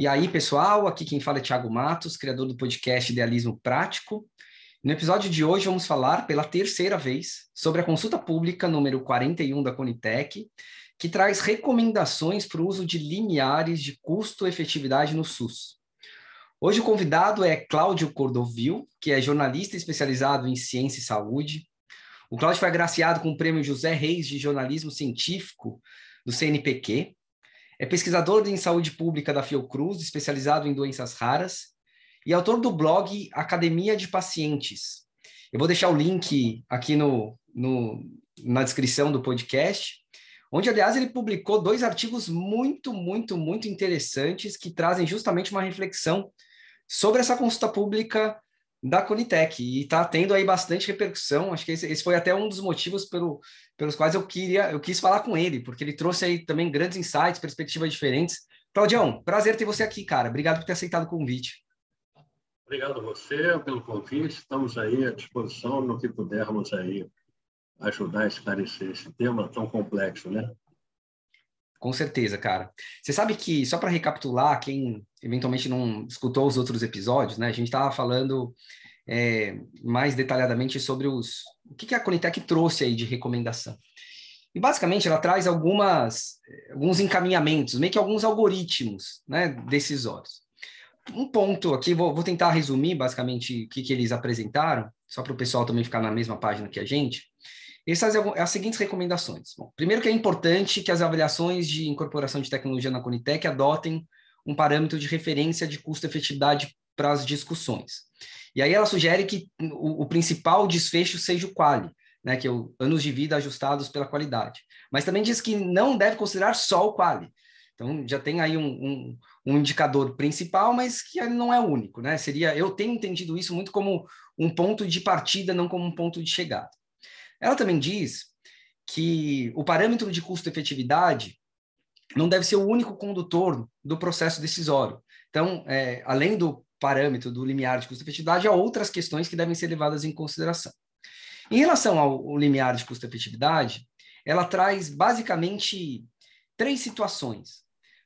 E aí, pessoal, aqui quem fala é Thiago Matos, criador do podcast Idealismo Prático. No episódio de hoje vamos falar pela terceira vez sobre a consulta pública número 41 da Conitec, que traz recomendações para o uso de limiares de custo-efetividade no SUS. Hoje o convidado é Cláudio Cordovil, que é jornalista especializado em ciência e saúde. O Cláudio foi agraciado com o prêmio José Reis de Jornalismo Científico do CNPq é pesquisador em saúde pública da Fiocruz, especializado em doenças raras, e autor do blog Academia de Pacientes. Eu vou deixar o link aqui no, no, na descrição do podcast, onde, aliás, ele publicou dois artigos muito, muito, muito interessantes que trazem justamente uma reflexão sobre essa consulta pública da Conitec e está tendo aí bastante repercussão. Acho que esse, esse, foi até um dos motivos pelo, pelos quais eu queria, eu quis falar com ele, porque ele trouxe aí também grandes insights, perspectivas diferentes. Claudião, prazer ter você aqui, cara. Obrigado por ter aceitado o convite. Obrigado a você pelo convite. Estamos aí à disposição no que pudermos aí ajudar a esclarecer esse tema tão complexo, né? Com certeza, cara. Você sabe que, só para recapitular, quem eventualmente não escutou os outros episódios, né? A gente estava falando é, mais detalhadamente sobre os, o que, que a Conitec trouxe aí de recomendação. E basicamente ela traz algumas, alguns encaminhamentos, meio que alguns algoritmos né, decisórios. Um ponto aqui, vou, vou tentar resumir basicamente o que, que eles apresentaram, só para o pessoal também ficar na mesma página que a gente. Eles fazem as seguintes recomendações. Bom, primeiro que é importante que as avaliações de incorporação de tecnologia na Conitec adotem um parâmetro de referência de custo-efetividade para as discussões. E aí ela sugere que o, o principal desfecho seja o quali, né, que é o anos de vida ajustados pela qualidade. Mas também diz que não deve considerar só o quali. Então já tem aí um, um, um indicador principal, mas que não é o único, né? Seria, eu tenho entendido isso muito como um ponto de partida, não como um ponto de chegada. Ela também diz que o parâmetro de custo-efetividade não deve ser o único condutor do processo decisório. Então, é, além do parâmetro do limiar de custo-efetividade, há outras questões que devem ser levadas em consideração. Em relação ao, limiar de custo-efetividade, ela traz basicamente três situações.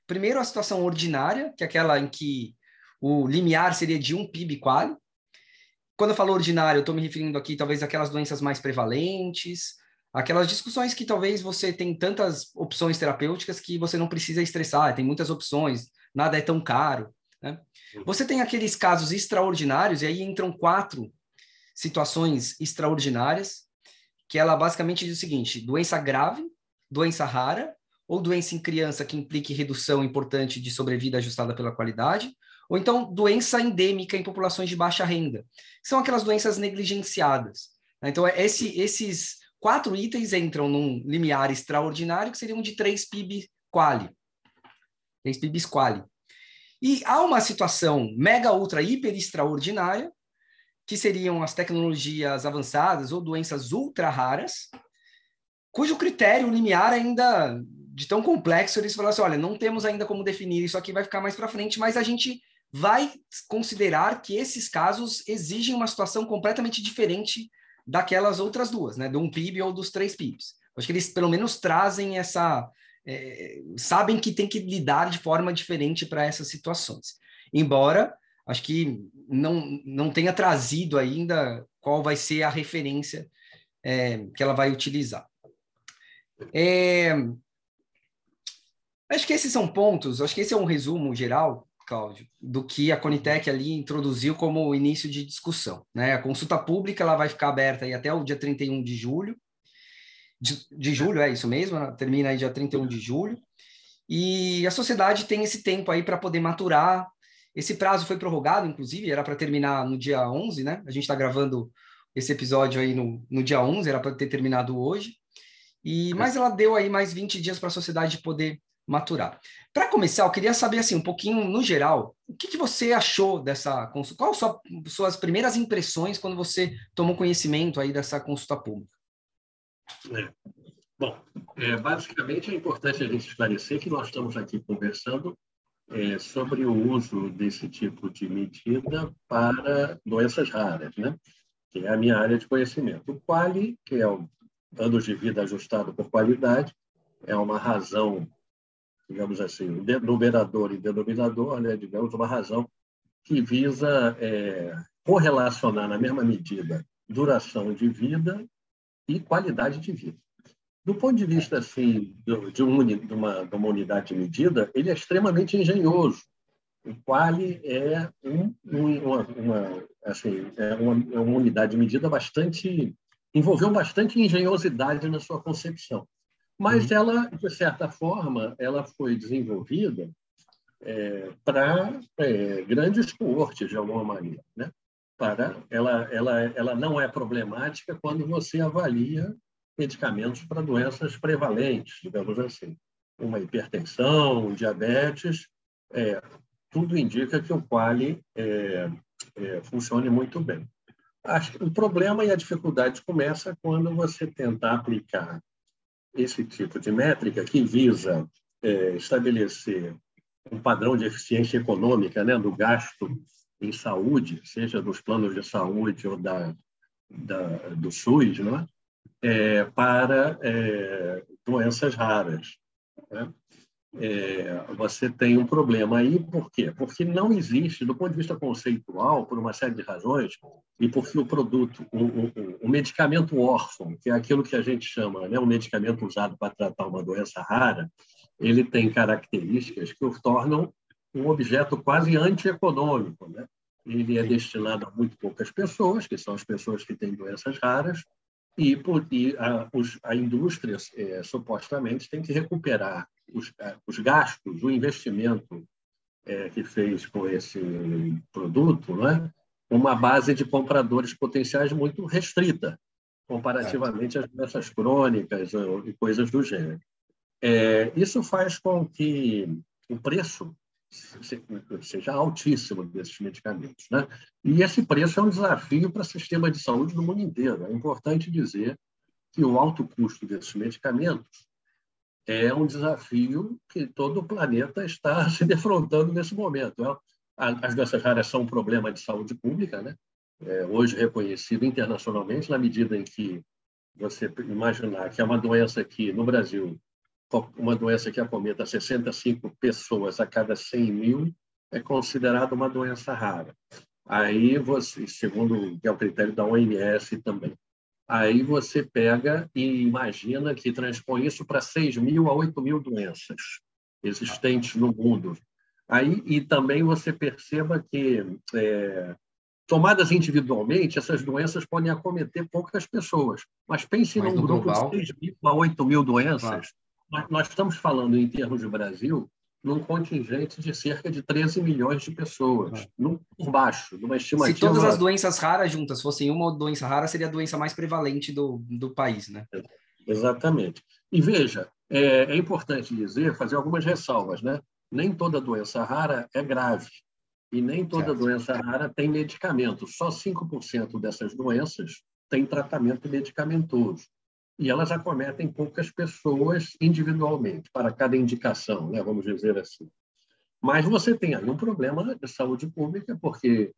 Primeiro, a situação ordinária, que é aquela em que o limiar seria de um PIB quali, quando eu falo ordinário, eu estou me referindo aqui talvez aquelas doenças mais prevalentes, aquelas discussões que talvez você tem tantas opções terapêuticas que você não precisa estressar, tem muitas opções, nada é tão caro. Né? Você tem aqueles casos extraordinários, e aí entram quatro situações extraordinárias, que ela basicamente diz o seguinte: doença grave, doença rara, ou doença em criança que implique redução importante de sobrevida ajustada pela qualidade, ou então doença endêmica em populações de baixa renda, são aquelas doenças negligenciadas. Né? Então, é esse, esses quatro itens entram num limiar extraordinário, que seriam de 3 PIB quali. 3 PIBs quali. E há uma situação mega, ultra, hiper extraordinária, que seriam as tecnologias avançadas ou doenças ultra raras, cujo critério limiar ainda de tão complexo, eles falaram assim, olha, não temos ainda como definir isso aqui, vai ficar mais para frente, mas a gente vai considerar que esses casos exigem uma situação completamente diferente daquelas outras duas, né? Do um PIB ou dos três PIBs. Acho que eles pelo menos trazem essa. É, sabem que tem que lidar de forma diferente para essas situações. Embora acho que não, não tenha trazido ainda qual vai ser a referência é, que ela vai utilizar. É, acho que esses são pontos, acho que esse é um resumo geral Cláudio, do que a Conitec ali introduziu como início de discussão. Né? A consulta pública ela vai ficar aberta aí até o dia 31 de julho. De, de julho, é isso mesmo, né? termina aí dia 31 de julho. E a sociedade tem esse tempo aí para poder maturar. Esse prazo foi prorrogado, inclusive, era para terminar no dia 11, né? A gente está gravando esse episódio aí no, no dia 11, era para ter terminado hoje. E, mas ela deu aí mais 20 dias para a sociedade poder maturar. Para começar, eu queria saber assim um pouquinho no geral, o que, que você achou dessa consulta? Quais são suas primeiras impressões quando você tomou conhecimento aí dessa consulta pública? É. Bom, é, basicamente é importante a gente esclarecer que nós estamos aqui conversando é, sobre o uso desse tipo de medida para doenças raras, né? que é a minha área de conhecimento. O QUALI, que é o anos de vida ajustado por qualidade, é uma razão digamos assim, numerador e denominador, né, digamos, uma razão que visa é, correlacionar na mesma medida duração de vida e qualidade de vida. Do ponto de vista assim de, uma, de, uma, de uma unidade de medida, ele é extremamente engenhoso. O quali é um, uma, uma, assim, é uma, é uma unidade de medida bastante envolveu bastante engenhosidade na sua concepção. Mas uhum. ela, de certa forma, ela foi desenvolvida é, para é, grandes cortes, de alguma maneira. Né? Para, ela, ela, ela não é problemática quando você avalia medicamentos para doenças prevalentes, digamos assim. Uma hipertensão, um diabetes, é, tudo indica que o quali é, é, funcione muito bem. Acho que o problema e a dificuldade começa quando você tenta aplicar esse tipo de métrica que visa é, estabelecer um padrão de eficiência econômica né, do gasto em saúde, seja dos planos de saúde ou da, da do SUS, né, é, para é, doenças raras. Né? É, você tem um problema aí, por quê? Porque não existe, do ponto de vista conceitual, por uma série de razões, e porque o produto, o, o, o medicamento órfão, que é aquilo que a gente chama, né, um medicamento usado para tratar uma doença rara, ele tem características que o tornam um objeto quase antieconômico. Né? Ele é destinado a muito poucas pessoas, que são as pessoas que têm doenças raras, e, por, e a, os, a indústria é, supostamente tem que recuperar os, os gastos, o investimento é, que fez com esse produto, né? uma base de compradores potenciais muito restrita, comparativamente às doenças crônicas e coisas do gênero. É, isso faz com que o preço seja altíssimo desses medicamentos. Né? E esse preço é um desafio para o sistema de saúde no mundo inteiro. É importante dizer que o alto custo desses medicamentos é um desafio que todo o planeta está se defrontando nesse momento. É, as doenças raras são um problema de saúde pública, né? É hoje reconhecido internacionalmente, na medida em que você imaginar que é uma doença que, no Brasil, uma doença que acometa 65 pessoas a cada 100 mil é considerada uma doença rara. Aí você, segundo que é o critério da OMS também, aí você pega e imagina que transpõe isso para 6 mil a 8 mil doenças existentes no mundo. Aí, e também você perceba que, é, tomadas individualmente, essas doenças podem acometer poucas pessoas. Mas pense Mas num grupo global... de 6 mil a 8 mil doenças. Claro nós estamos falando, em termos de Brasil, num contingente de cerca de 13 milhões de pessoas, é. no, por baixo, numa estimativa... Se todas as doenças raras juntas fossem uma doença rara, seria a doença mais prevalente do, do país, né? Exatamente. E veja, é, é importante dizer, fazer algumas ressalvas, né? Nem toda doença rara é grave e nem toda certo. doença rara tem medicamento. Só 5% dessas doenças têm tratamento medicamentoso e elas acometem poucas pessoas individualmente, para cada indicação, né, vamos dizer assim. Mas você tem aí um problema de saúde pública, porque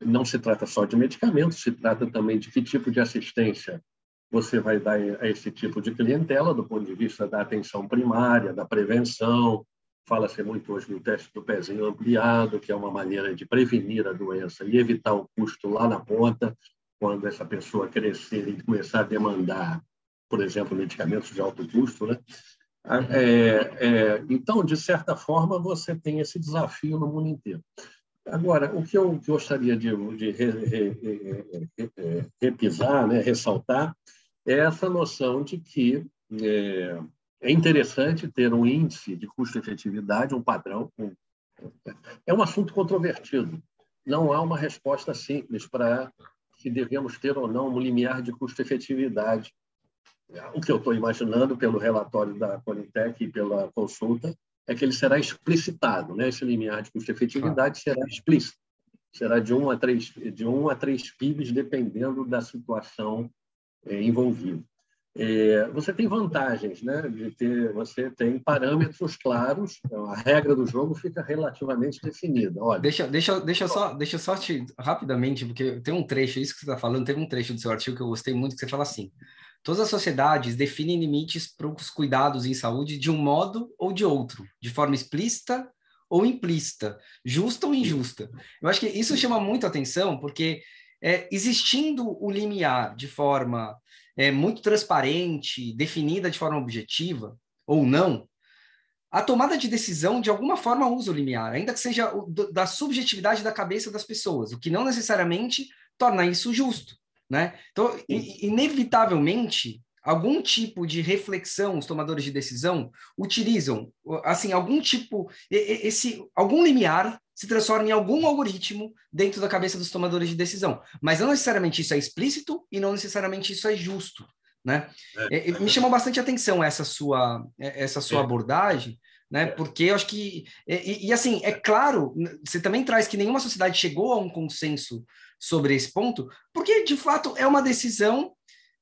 não se trata só de medicamentos, se trata também de que tipo de assistência você vai dar a esse tipo de clientela, do ponto de vista da atenção primária, da prevenção. Fala-se muito hoje do teste do pezinho ampliado, que é uma maneira de prevenir a doença e evitar o custo lá na ponta, quando essa pessoa crescer e começar a demandar por exemplo, medicamentos de alto custo, né? Ah, é, é, então, de certa forma, você tem esse desafio no mundo inteiro. Agora, o que eu gostaria de, de re, re, re, repisar, né, ressaltar, é essa noção de que é, é interessante ter um índice de custo-efetividade, um padrão. Um, é um assunto controvertido. Não há uma resposta simples para se devemos ter ou não um limiar de custo-efetividade o que eu estou imaginando pelo relatório da Conitec e pela consulta é que ele será explicitado, né? esse limiar de custo-efetividade ah. será explícito, será de 1 a 3, de 1 a 3 PIBs, dependendo da situação é, envolvida. É, você tem vantagens, né? De ter, você tem parâmetros claros, então a regra do jogo fica relativamente definida. Olha, deixa, deixa, deixa só, deixa só te rapidamente, porque tem um trecho, isso que você está falando, teve um trecho do seu artigo que eu gostei muito que você fala assim: todas as sociedades definem limites para os cuidados em saúde de um modo ou de outro, de forma explícita ou implícita, justa ou injusta. Eu acho que isso chama muito atenção, porque é, existindo o limiar de forma é, muito transparente, definida de forma objetiva, ou não, a tomada de decisão, de alguma forma, usa o limiar, ainda que seja da subjetividade da cabeça das pessoas, o que não necessariamente torna isso justo. Né? Então, inevitavelmente, algum tipo de reflexão os tomadores de decisão utilizam, assim, algum tipo, esse, algum limiar se transforma em algum algoritmo dentro da cabeça dos tomadores de decisão. Mas não necessariamente isso é explícito e não necessariamente isso é justo. Né? É, é, me chamou bastante atenção essa sua, essa sua é. abordagem, né? Porque eu acho que e, e, assim é claro, você também traz que nenhuma sociedade chegou a um consenso sobre esse ponto, porque de fato é uma decisão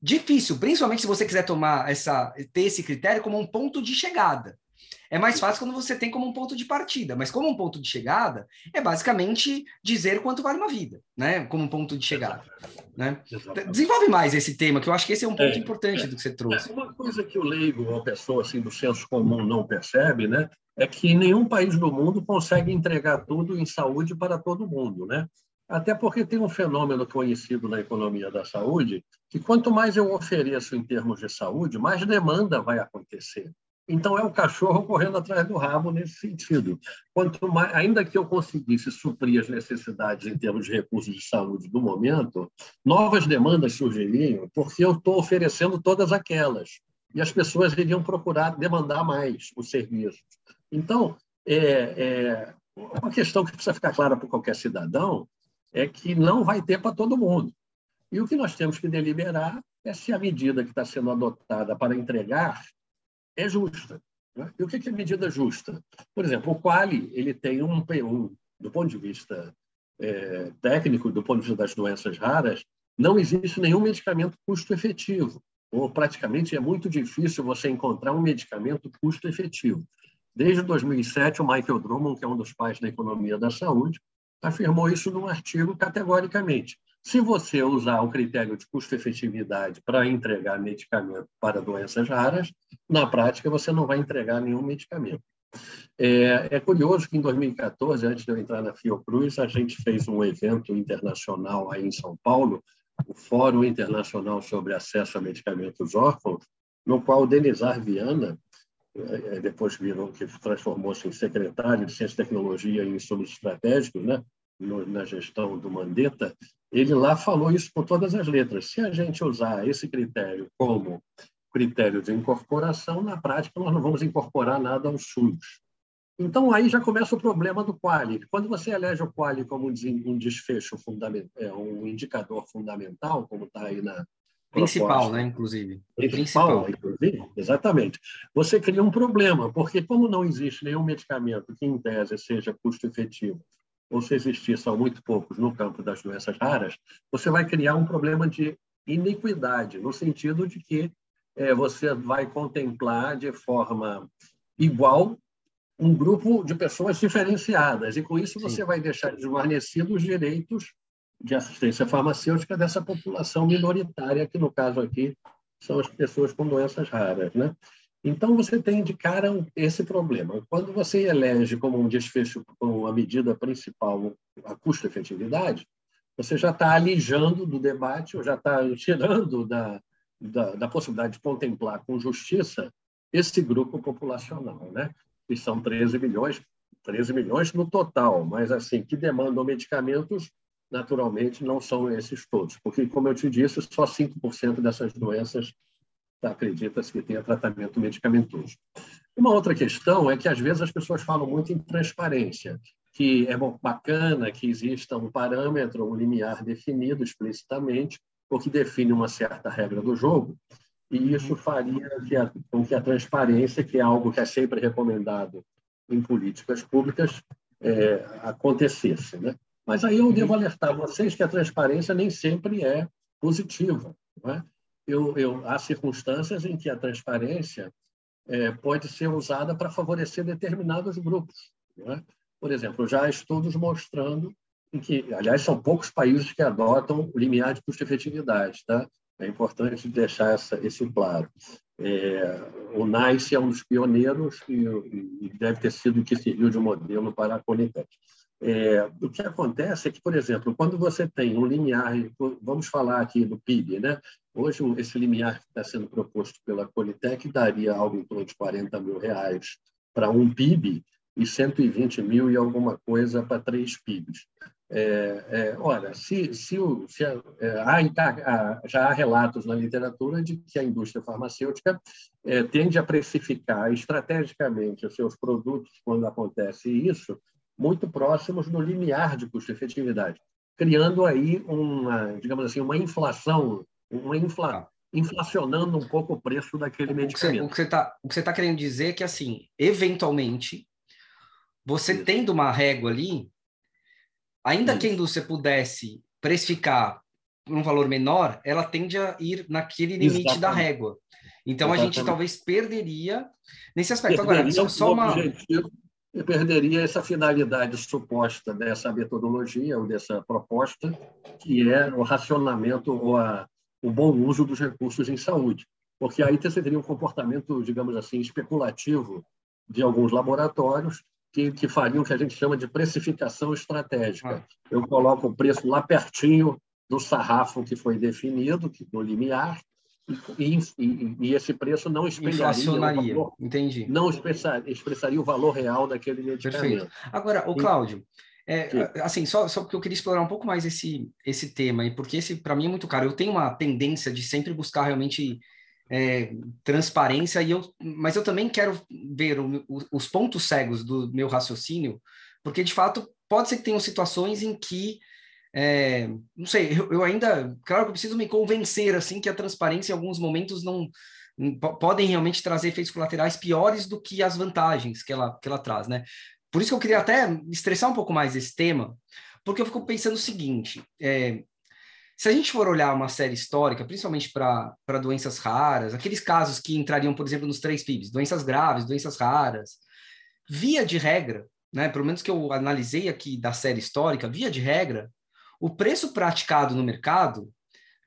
difícil, principalmente se você quiser tomar essa ter esse critério como um ponto de chegada. É mais fácil quando você tem como um ponto de partida, mas como um ponto de chegada, é basicamente dizer quanto vale uma vida, né? Como um ponto de chegada. Né? Desenvolve mais esse tema, que eu acho que esse é um ponto é, importante é, do que você trouxe. É, uma coisa que o leigo, a pessoa assim, do senso comum não percebe, né? É que nenhum país do mundo consegue entregar tudo em saúde para todo mundo, né? Até porque tem um fenômeno conhecido na economia da saúde, que quanto mais eu ofereço em termos de saúde, mais demanda vai acontecer. Então, é o cachorro correndo atrás do rabo nesse sentido. Quanto mais, ainda que eu conseguisse suprir as necessidades em termos de recursos de saúde do momento, novas demandas surgiriam, porque eu estou oferecendo todas aquelas. E as pessoas iriam procurar demandar mais os serviços. Então, é, é uma questão que precisa ficar clara para qualquer cidadão é que não vai ter para todo mundo. E o que nós temos que deliberar é se a medida que está sendo adotada para entregar é justa. Né? E o que é medida justa? Por exemplo, o Quali ele tem um, um do ponto de vista é, técnico, do ponto de vista das doenças raras, não existe nenhum medicamento custo-efetivo, ou praticamente é muito difícil você encontrar um medicamento custo-efetivo. Desde 2007, o Michael Drummond, que é um dos pais da economia da saúde, afirmou isso num artigo categoricamente. Se você usar o critério de custo-efetividade para entregar medicamento para doenças raras, na prática você não vai entregar nenhum medicamento. É, é, curioso que em 2014, antes de eu entrar na Fiocruz, a gente fez um evento internacional aí em São Paulo, o Fórum Internacional sobre Acesso a Medicamentos Órfãos, no qual Denizar Viana, é, é, depois virou que transformou-se em secretário de Ciência e Tecnologia e Estudos Estratégicos, né? Na gestão do Mandetta, ele lá falou isso com todas as letras. Se a gente usar esse critério como critério de incorporação, na prática nós não vamos incorporar nada ao SUS. Então aí já começa o problema do quali. Quando você elege o quali como um desfecho fundamental, é, um indicador fundamental, como está aí na principal, proposta, né, inclusive. Principal, principal, inclusive, exatamente. Você cria um problema, porque como não existe nenhum medicamento que em tese seja custo efetivo ou se existir são muito poucos no campo das doenças raras, você vai criar um problema de iniquidade, no sentido de que é, você vai contemplar de forma igual um grupo de pessoas diferenciadas, e com isso você Sim. vai deixar desguarnecidos os direitos de assistência farmacêutica dessa população minoritária, que no caso aqui são as pessoas com doenças raras. Né? Então, você tem de cara esse problema. Quando você elege como um desfecho, como a medida principal, a custo-efetividade, você já está alijando do debate, ou já está tirando da, da, da, possibilidade de contemplar com justiça esse grupo populacional, né? que são 13 milhões, 13 milhões no total, mas assim que demandam medicamentos, naturalmente não são esses todos, porque, como eu te disse, só 5% dessas doenças acredita-se que tenha tratamento medicamentoso. Uma outra questão é que, às vezes, as pessoas falam muito em transparência, que é bacana que exista um parâmetro, um limiar definido explicitamente, ou que define uma certa regra do jogo, e isso faria que a, com que a transparência, que é algo que é sempre recomendado em políticas públicas, é, acontecesse. Né? Mas aí eu devo alertar vocês que a transparência nem sempre é positiva. Não é? Eu, eu, há circunstâncias em que a transparência é, pode ser usada para favorecer determinados grupos. É? Por exemplo, já há estudos mostrando em que, aliás, são poucos países que adotam o limiar de custo-efetividade. Tá? É importante deixar essa, esse claro. É, o NICE é um dos pioneiros e, e, deve ter sido o que serviu de modelo para a Conitec. É, o que acontece é que, por exemplo, quando você tem um limiar, vamos falar aqui do PIB, né? Hoje, esse limiar que está sendo proposto pela Conitec daria algo em torno de 40 mil reais para um PIB e 120 mil e alguma coisa para três PIBs. É, é, ora, se, se, o, se é, há, já há relatos na literatura de que a indústria farmacêutica é, tende a precificar estrategicamente os seus produtos, quando acontece isso, muito próximos do limiar de custo-efetividade, criando aí uma, digamos assim, uma inflação, uma infla, tá. inflacionando um pouco o preço daquele medicamento. O que você está tá querendo dizer é que, assim, eventualmente, você Isso. tendo uma régua ali, Ainda Isso. que a indústria pudesse precificar um valor menor, ela tende a ir naquele limite Exatamente. da régua. Então Exatamente. a gente talvez perderia nesse aspecto. Perderia Agora, só, só uma. Objetivo, perderia essa finalidade suposta dessa metodologia ou dessa proposta, que é o racionamento ou a, o bom uso dos recursos em saúde. Porque aí você teria um comportamento, digamos assim, especulativo de alguns laboratórios que, que fariam o que a gente chama de precificação estratégica. Ah. Eu coloco o preço lá pertinho do sarrafo que foi definido, do limiar, e, e, e, esse preço não expressaria o valor, entendi. não expressaria, expressaria o valor real daquele medicamento. Perfeito. Agora, o Cláudio, é, assim, só, só porque eu queria explorar um pouco mais esse, esse tema, e porque esse, para mim, é muito caro. Eu tenho uma tendência de sempre buscar realmente é, transparência, e eu, mas eu também quero ver o, o, os pontos cegos do meu raciocínio, porque de fato pode ser que tenham situações em que é, não sei, eu, eu, ainda, claro que eu preciso me convencer assim que a transparência em alguns momentos não podem realmente trazer efeitos colaterais piores do que as vantagens que ela, que ela traz, né? Por isso que eu queria até estressar um pouco mais esse tema, porque eu fico pensando o seguinte: é, se a gente for olhar uma série histórica, principalmente para doenças raras, aqueles casos que entrariam, por exemplo, nos três PIBs, doenças graves, doenças raras, via de regra, né, pelo menos que eu analisei aqui da série histórica, via de regra, o preço praticado no mercado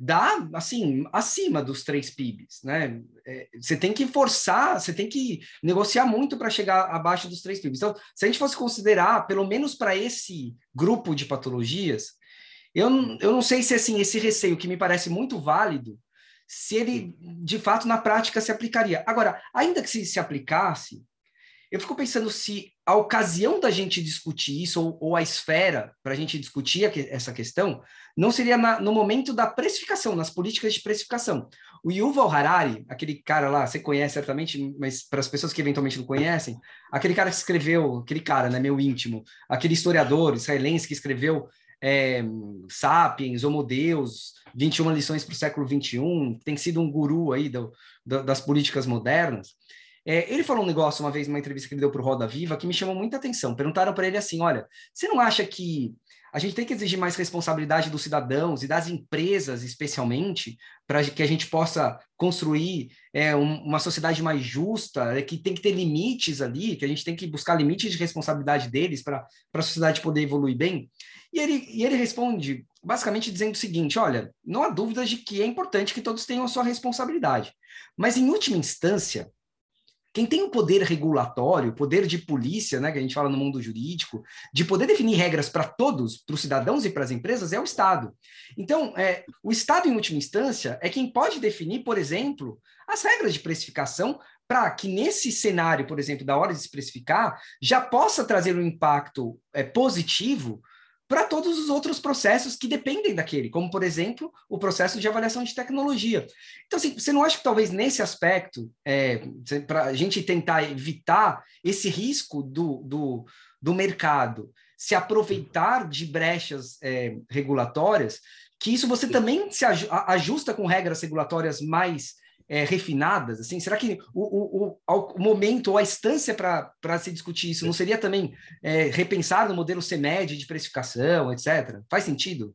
dá, assim, acima dos três PIBs, né? É, você tem que forçar, você tem que negociar muito para chegar abaixo dos três PIBs. Então, se a gente fosse considerar, pelo menos para esse grupo de patologias, eu, eu não sei se assim esse receio que me parece muito válido, se ele de fato na prática se aplicaria. Agora, ainda que se, se aplicasse, eu fico pensando se a ocasião da gente discutir isso, ou, ou a esfera para a gente discutir essa questão, não seria na, no momento da precificação, nas políticas de precificação. O Yuval Harari, aquele cara lá, você conhece certamente, mas para as pessoas que eventualmente não conhecem, aquele cara que escreveu, aquele cara, né, meu íntimo, aquele historiador israelense que escreveu é, Sapiens, Homo Deus, 21 lições para o século 21, tem sido um guru aí do, do, das políticas modernas. É, ele falou um negócio uma vez numa entrevista que ele deu para o Roda Viva que me chamou muita atenção. Perguntaram para ele assim: olha, você não acha que a gente tem que exigir mais responsabilidade dos cidadãos e das empresas, especialmente, para que a gente possa construir é, um, uma sociedade mais justa, é, que tem que ter limites ali, que a gente tem que buscar limites de responsabilidade deles para a sociedade poder evoluir bem. E ele, e ele responde basicamente dizendo o seguinte: olha, não há dúvidas de que é importante que todos tenham a sua responsabilidade, mas em última instância, quem tem o poder regulatório, poder de polícia, né, que a gente fala no mundo jurídico, de poder definir regras para todos, para os cidadãos e para as empresas, é o Estado. Então, é, o Estado, em última instância, é quem pode definir, por exemplo, as regras de precificação para que nesse cenário, por exemplo, da hora de se precificar, já possa trazer um impacto é, positivo para todos os outros processos que dependem daquele, como, por exemplo, o processo de avaliação de tecnologia. Então, assim, você não acha que talvez nesse aspecto, é, para a gente tentar evitar esse risco do, do, do mercado se aproveitar de brechas é, regulatórias, que isso você também se ajusta com regras regulatórias mais é, refinadas? Assim, será que o, o, o, o momento ou a instância para se discutir isso não seria também é, repensar no modelo CEMED de precificação, etc? Faz sentido?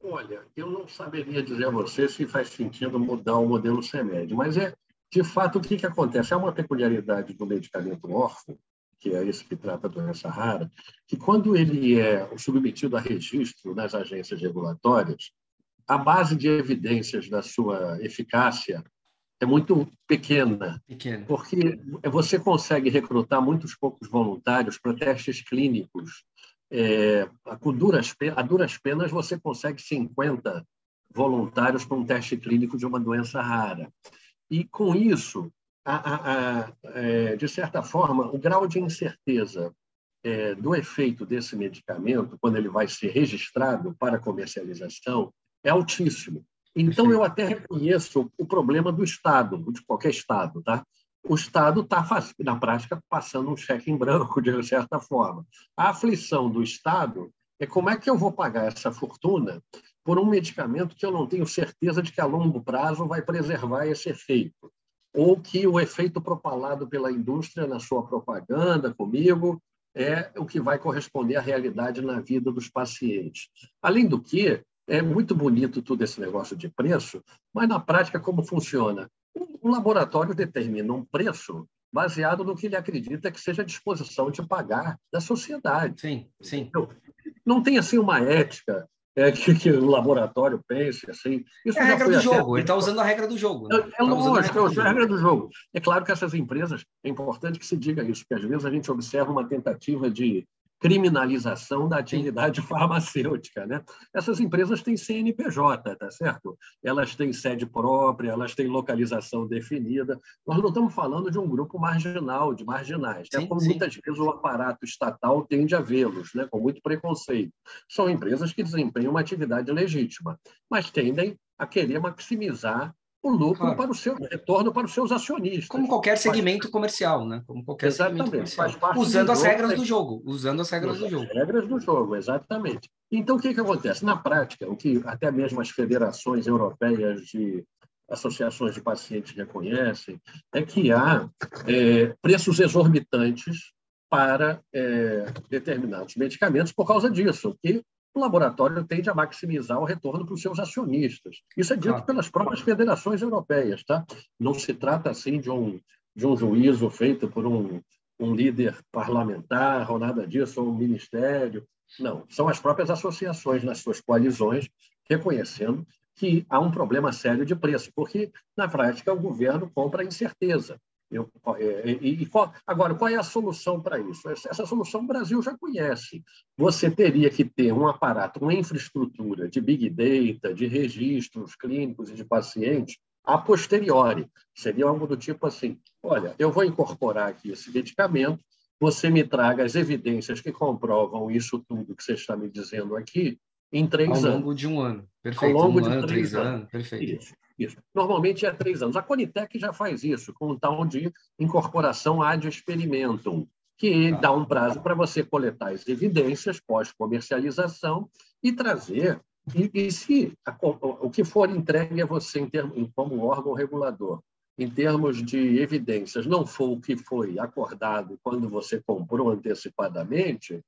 Olha, eu não saberia dizer a você se faz sentido mudar o modelo CEMED, mas é de fato o que, que acontece? É uma peculiaridade do medicamento órfão, que é esse que trata a doença rara, que quando ele é submetido a registro nas agências regulatórias, a base de evidências da sua eficácia é muito pequena, Pequeno. porque você consegue recrutar muitos poucos voluntários para testes clínicos. É, a, duras, a duras penas, você consegue 50 voluntários para um teste clínico de uma doença rara. E, com isso, a, a, a, é, de certa forma, o grau de incerteza é, do efeito desse medicamento, quando ele vai ser registrado para comercialização, é altíssimo. Então, eu até reconheço o problema do Estado, de qualquer Estado. Tá? O Estado está, na prática, passando um cheque em branco, de certa forma. A aflição do Estado é como é que eu vou pagar essa fortuna por um medicamento que eu não tenho certeza de que a longo prazo vai preservar esse efeito, ou que o efeito propalado pela indústria na sua propaganda comigo é o que vai corresponder à realidade na vida dos pacientes. Além do que, é muito bonito tudo esse negócio de preço, mas na prática como funciona? O laboratório determina um preço baseado no que ele acredita que seja a disposição de pagar da sociedade. Sim, sim. Não tem assim uma ética é, que, que, o laboratório pense assim. Isso é a regra do jogo, ele está usando a regra do jogo. Né? É, é tá lógico, é a regra do jogo. É claro que essas empresas, é importante que se diga isso, porque às vezes a gente observa uma tentativa de criminalização da atividade farmacêutica. Né? Essas empresas têm CNPJ, tá certo? Elas têm sede própria, elas têm localização definida. Nós não estamos falando de um grupo marginal, de marginais, né? como sim. muitas vezes o aparato estatal tende a vê-los, né? com muito preconceito. São empresas que desempenham uma atividade legítima, mas tendem a querer maximizar o lucro claro. para o seu retorno para os seus acionistas. Como qualquer segmento faz... comercial, né? Como qualquer exatamente, segmento comercial. Usando as regras né? do jogo, usando as regras do jogo. regras do jogo, exatamente. Então o que que acontece na prática? O que até mesmo as federações europeias de associações de pacientes reconhecem é que há é, preços exorbitantes para é, determinados medicamentos por causa disso, que o laboratório tende a maximizar o retorno para os seus acionistas. Isso é dito claro. pelas próprias federações europeias. Tá? Não se trata assim de um, de um juízo feito por um, um líder parlamentar ou nada disso, ou um ministério. Não, são as próprias associações nas suas coalizões reconhecendo que há um problema sério de preço, porque, na prática, o governo compra incerteza. Eu, é, e, e qual, agora, qual é a solução para isso? Essa, solução o Brasil já conhece. Você teria que ter um aparato, uma infraestrutura de big data, de registros clínicos e de pacientes a posteriori. Seria algo do tipo assim: olha, eu vou incorporar aqui esse medicamento, você me traga as evidências que comprovam isso tudo que você está me dizendo aqui em três anos. Ao longo de um ano. Perfeito. Ao longo um de ano, três, anos. anos. Perfeito. Isso. Isso. Normalmente é três anos. A Conitec já faz isso, com um tal de incorporação ad experimentum, que tá. dá um prazo para você coletar as evidências pós-comercialização e trazer. E, e se a, o que for entregue a você em termo, como órgão regulador, em termos de evidências, não for o que foi acordado quando você comprou antecipadamente,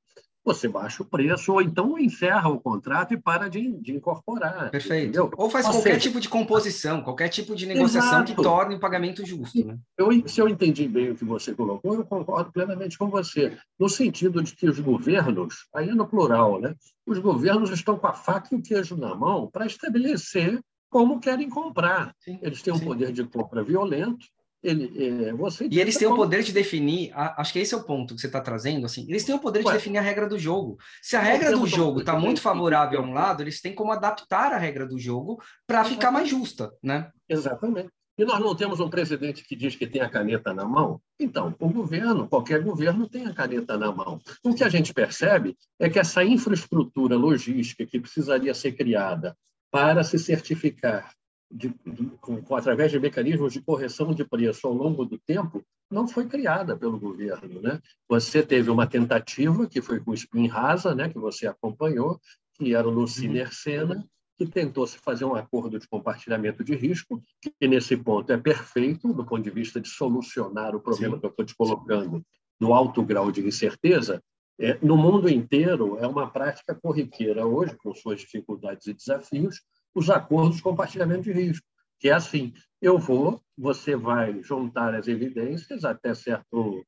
você baixa o preço, ou então encerra o contrato e para de, de incorporar. Perfeito. Entendeu? Ou faz ou qualquer seja, tipo de composição, qualquer tipo de negociação exato. que torne o pagamento justo. Né? Eu, se eu entendi bem o que você colocou, eu concordo plenamente com você, no sentido de que os governos, aí é no plural, né? os governos estão com a faca e o queijo na mão para estabelecer como querem comprar. Sim, Eles têm um sim. poder de compra violento, ele, é, você e eles têm o poder de definir, acho que esse é o ponto que você está trazendo, assim, eles têm o poder Ué, de definir a regra do jogo. Se a regra do jogo está muito favorável a um lado, eles têm como adaptar a regra do jogo para ficar mais justa, né? Exatamente. E nós não temos um presidente que diz que tem a caneta na mão? Então, o governo, qualquer governo tem a caneta na mão. O que a gente percebe é que essa infraestrutura logística que precisaria ser criada para se certificar de, de, com, através de mecanismos de correção de preço ao longo do tempo, não foi criada pelo governo. Né? Você teve uma tentativa, que foi com o Spin Rasa, né, que você acompanhou, que era no Cinercena, que tentou se fazer um acordo de compartilhamento de risco, que nesse ponto é perfeito, do ponto de vista de solucionar o problema Sim. que eu estou te colocando, do alto grau de incerteza, é, no mundo inteiro é uma prática corriqueira hoje, com suas dificuldades e desafios, os acordos de compartilhamento de risco, que é assim, eu vou, você vai juntar as evidências até certo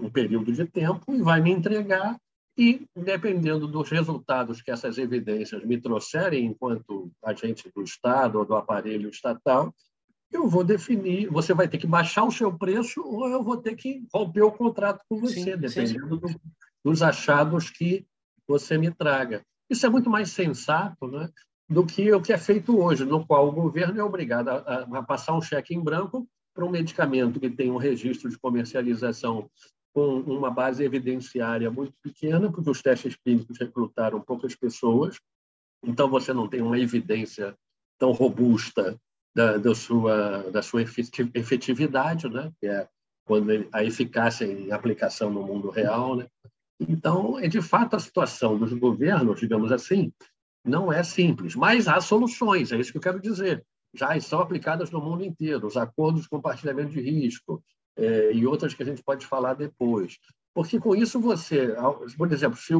um período de tempo e vai me entregar e, dependendo dos resultados que essas evidências me trouxerem enquanto agente do Estado ou do aparelho estatal, eu vou definir, você vai ter que baixar o seu preço ou eu vou ter que romper o contrato com você, sim, dependendo sim. Do, dos achados que você me traga. Isso é muito mais sensato né, do que o que é feito hoje, no qual o governo é obrigado a, a passar um cheque em branco para um medicamento que tem um registro de comercialização com uma base evidenciária muito pequena, porque os testes clínicos recrutaram poucas pessoas, então você não tem uma evidência tão robusta da, da, sua, da sua efetividade, né? que é quando a eficácia em aplicação no mundo real. Né? Então, é de fato a situação dos governos, digamos assim, não é simples, mas há soluções, é isso que eu quero dizer. Já são aplicadas no mundo inteiro, os acordos de compartilhamento de risco é, e outras que a gente pode falar depois. Porque com isso você, por exemplo, se,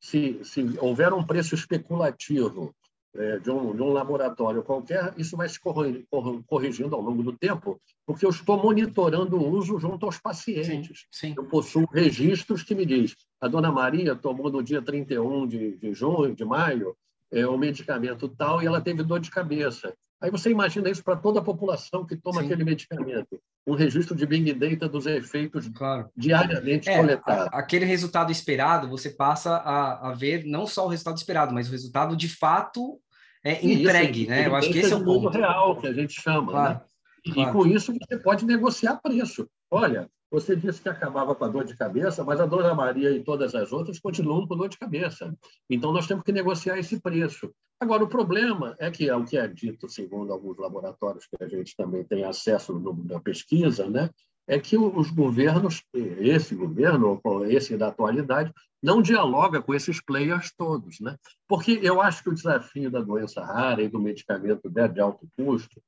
se, se houver um preço especulativo é, de, um, de, um, laboratório qualquer, isso vai se corrigindo ao longo do tempo, porque eu estou monitorando o uso junto aos pacientes. Sim, sim. Eu possuo registros que me diz a dona Maria tomou no dia 31 de, de junho, de maio, é, o medicamento tal e ela teve dor de cabeça. Aí você imagina isso para toda a população que toma sim. aquele medicamento. Um registro de Big Data dos efeitos claro. diariamente é, coletados. Aquele resultado esperado, você passa a, a ver não só o resultado esperado, mas o resultado de fato é, entregue, isso, né? Eu acho que esse é o ponto. real que a gente chama, claro, né? E, claro. com isso você pode negociar preço. Olha, você disse que acabava com a dor de cabeça, mas a Dona Maria e todas as outras continuam com dor de cabeça. Então nós temos que negociar esse preço. Agora o problema é que é o que é dito segundo alguns laboratórios que a gente também tem acesso na pesquisa, né? É que os governos, esse governo, esse da atualidade, não dialoga com esses players todos, né? Porque eu acho que o desafio da doença rara e do medicamento de alto custo,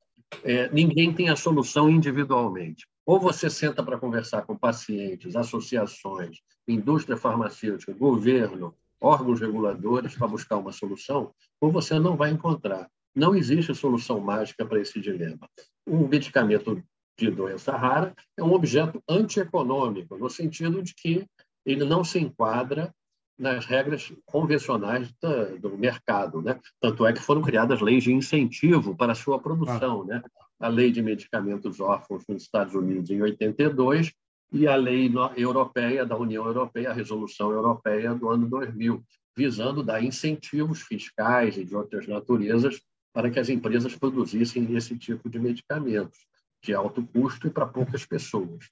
é, ninguém tem a solução individualmente. Ou você senta para conversar com pacientes, associações, indústria farmacêutica, governo, órgãos reguladores para buscar uma solução, ou você não vai encontrar. Não existe solução mágica para esse dilema. O medicamento de doença rara é um objeto antieconômico, no sentido de que ele não se enquadra nas regras convencionais do mercado, né? Tanto é que foram criadas leis de incentivo para a sua produção, ah. né? A lei de medicamentos órfãos nos Estados Unidos em 82 e a lei europeia da União Europeia, a resolução europeia do ano 2000, visando dar incentivos fiscais e de outras naturezas para que as empresas produzissem esse tipo de medicamentos de alto custo e para poucas pessoas.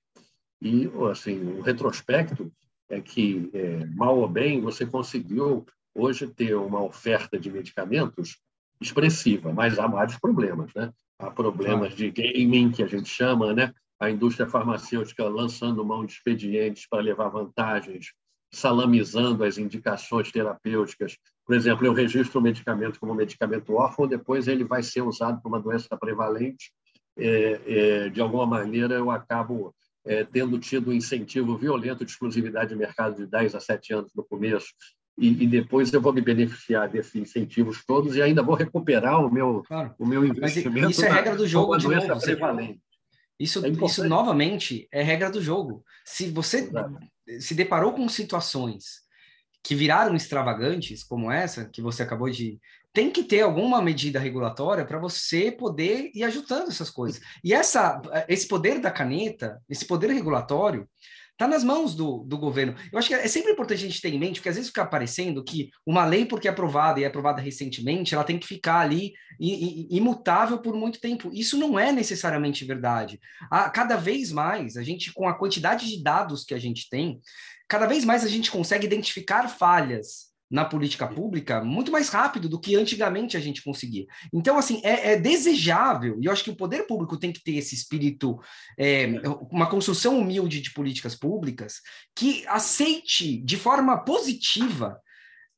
E assim, o retrospecto é que, é, mal ou bem, você conseguiu hoje ter uma oferta de medicamentos expressiva, mas há vários problemas, né? Há problemas de gaming, que a gente chama, né? A indústria farmacêutica lançando mão de expedientes para levar vantagens, salamizando as indicações terapêuticas. Por exemplo, eu registro um medicamento como medicamento órfão, depois ele vai ser usado para uma doença prevalente. É, é, de alguma maneira, eu acabo é, tendo tido um incentivo violento de exclusividade de mercado de 10 a 7 anos no começo, e, e, depois eu vou me beneficiar desses incentivos todos e ainda vou recuperar o meu, claro. o meu investimento. Mas isso é regra do jogo de novo. Prevalente. Isso, é isso novamente é regra do jogo. Se você Exato. se deparou com situações que viraram extravagantes, como essa que você acabou de tem que ter alguma medida regulatória para você poder ir ajustando essas coisas. E essa, esse poder da caneta, esse poder regulatório, está nas mãos do, do governo. Eu acho que é sempre importante a gente ter em mente, porque às vezes fica aparecendo que uma lei, porque é aprovada e é aprovada recentemente, ela tem que ficar ali imutável por muito tempo. Isso não é necessariamente verdade. A, cada vez mais, a gente, com a quantidade de dados que a gente tem, cada vez mais a gente consegue identificar falhas na política pública muito mais rápido do que antigamente a gente conseguia. Então, assim, é, é desejável, e eu acho que o poder público tem que ter esse espírito, é, uma construção humilde de políticas públicas que aceite de forma positiva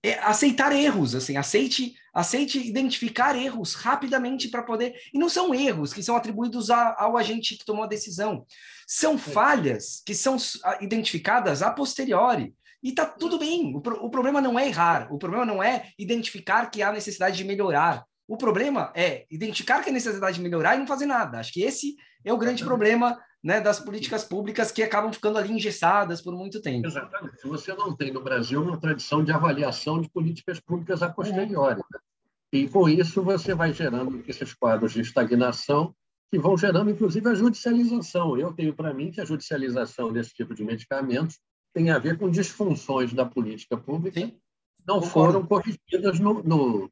é, aceitar erros, assim, aceite, aceite identificar erros rapidamente para poder. E não são erros que são atribuídos a, ao agente que tomou a decisão, são falhas que são identificadas a posteriori. E tá tudo bem. O, pro, o problema não é errar, o problema não é identificar que há necessidade de melhorar. O problema é identificar que há necessidade de melhorar e não fazer nada. Acho que esse é o grande problema né, das políticas públicas que acabam ficando ali engessadas por muito tempo. Exatamente. Você não tem no Brasil uma tradição de avaliação de políticas públicas a posteriori. Né? E com isso você vai gerando esses quadros de estagnação que vão gerando, inclusive, a judicialização. Eu tenho para mim que a judicialização desse tipo de medicamentos tem a ver com disfunções da política pública Sim. não foram corrigidas no, no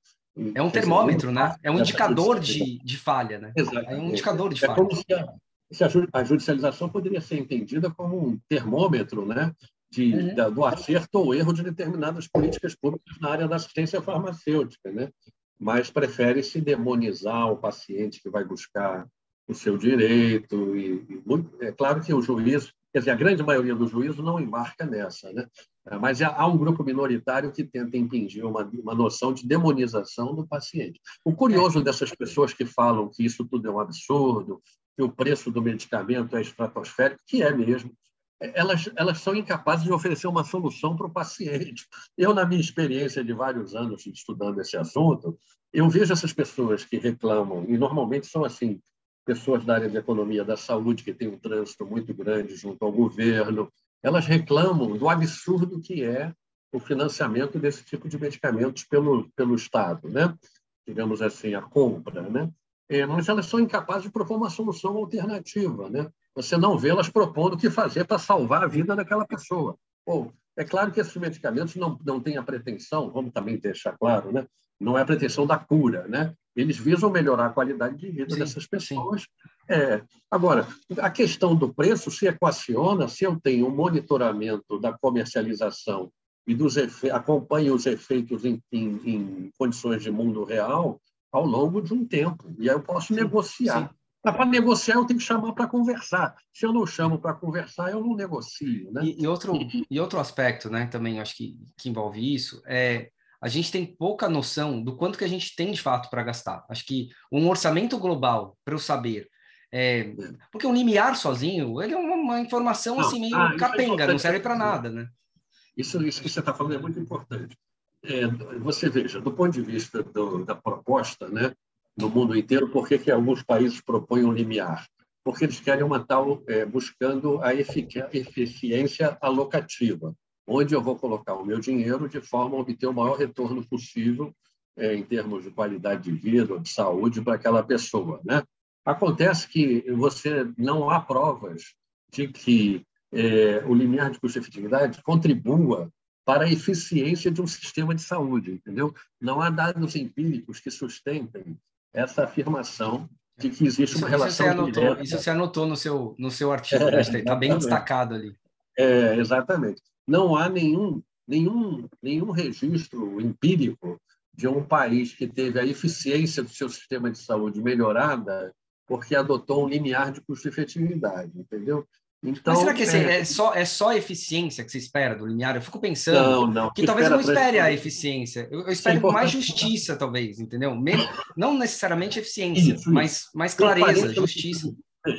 é um termômetro, dizer, né? É um indicador de, de falha, né? Exatamente. É um indicador de falha. É como se a, se a judicialização poderia ser entendida como um termômetro, né? De, uhum. da, do acerto ou erro de determinadas políticas públicas na área da assistência farmacêutica, né? Mas prefere-se demonizar o paciente que vai buscar o seu direito e, e muito, é claro que o juiz Quer dizer, a grande maioria do juízo não embarca nessa, né? mas há um grupo minoritário que tenta impingir uma, uma noção de demonização do paciente. O curioso dessas pessoas que falam que isso tudo é um absurdo, que o preço do medicamento é estratosférico, que é mesmo, elas, elas são incapazes de oferecer uma solução para o paciente. Eu, na minha experiência de vários anos estudando esse assunto, eu vejo essas pessoas que reclamam, e normalmente são assim, pessoas da área de economia da saúde, que tem um trânsito muito grande junto ao governo, elas reclamam do absurdo que é o financiamento desse tipo de medicamentos pelo, pelo Estado, né? digamos assim, a compra. Né? É, mas elas são incapazes de propor uma solução alternativa. Né? Você não vê elas propondo o que fazer para salvar a vida daquela pessoa. Bom, é claro que esses medicamentos não, não têm a pretensão, vamos também deixar claro, né? não é a pretensão da cura, né? Eles visam melhorar a qualidade de vida sim, dessas pessoas. É. Agora, a questão do preço se equaciona se eu tenho um monitoramento da comercialização e dos efe... acompanho os efeitos em, em, em, condições de mundo real ao longo de um tempo. E aí eu posso sim, negociar. Para negociar, eu tenho que chamar para conversar. Se eu não chamo para conversar, eu não negocio. Né? E, e, outro, e outro aspecto né, também, acho que, que envolve isso, é a gente tem pouca noção do quanto que a gente tem de fato para gastar. Acho que um orçamento global, para eu saber, é, porque um limiar sozinho, ele é uma, uma informação não, assim meio ah, é capenga, é não serve para nada, né? Isso, isso que você está falando é muito importante. É, você veja, do ponto de vista do, da proposta, né, no mundo inteiro, por que, alguns países propõem um limiar? Porque eles querem uma tal, é, buscando a eficiência alocativa onde eu vou colocar o meu dinheiro de forma a obter o maior retorno possível é, em termos de qualidade de vida, de saúde para aquela pessoa. Né? Acontece que você não há provas de que é, o limiar de custo-efetividade contribua para a eficiência de um sistema de saúde, entendeu? Não há dados empíricos que sustentem essa afirmação de que existe uma isso, relação isso você anotou, direta. Isso você anotou no seu, no seu artigo, está é, bem destacado ali. É, exatamente não há nenhum, nenhum, nenhum registro empírico de um país que teve a eficiência do seu sistema de saúde melhorada porque adotou um limiar de custo-efetividade, entendeu? Então, Mas será que é... é... só, é só eficiência que se espera do limiar? Eu fico pensando não, não, que talvez eu não espere a eficiência. Eu, eu espero mais justiça, talvez, entendeu? não necessariamente eficiência, isso, mas mais clareza, justiça.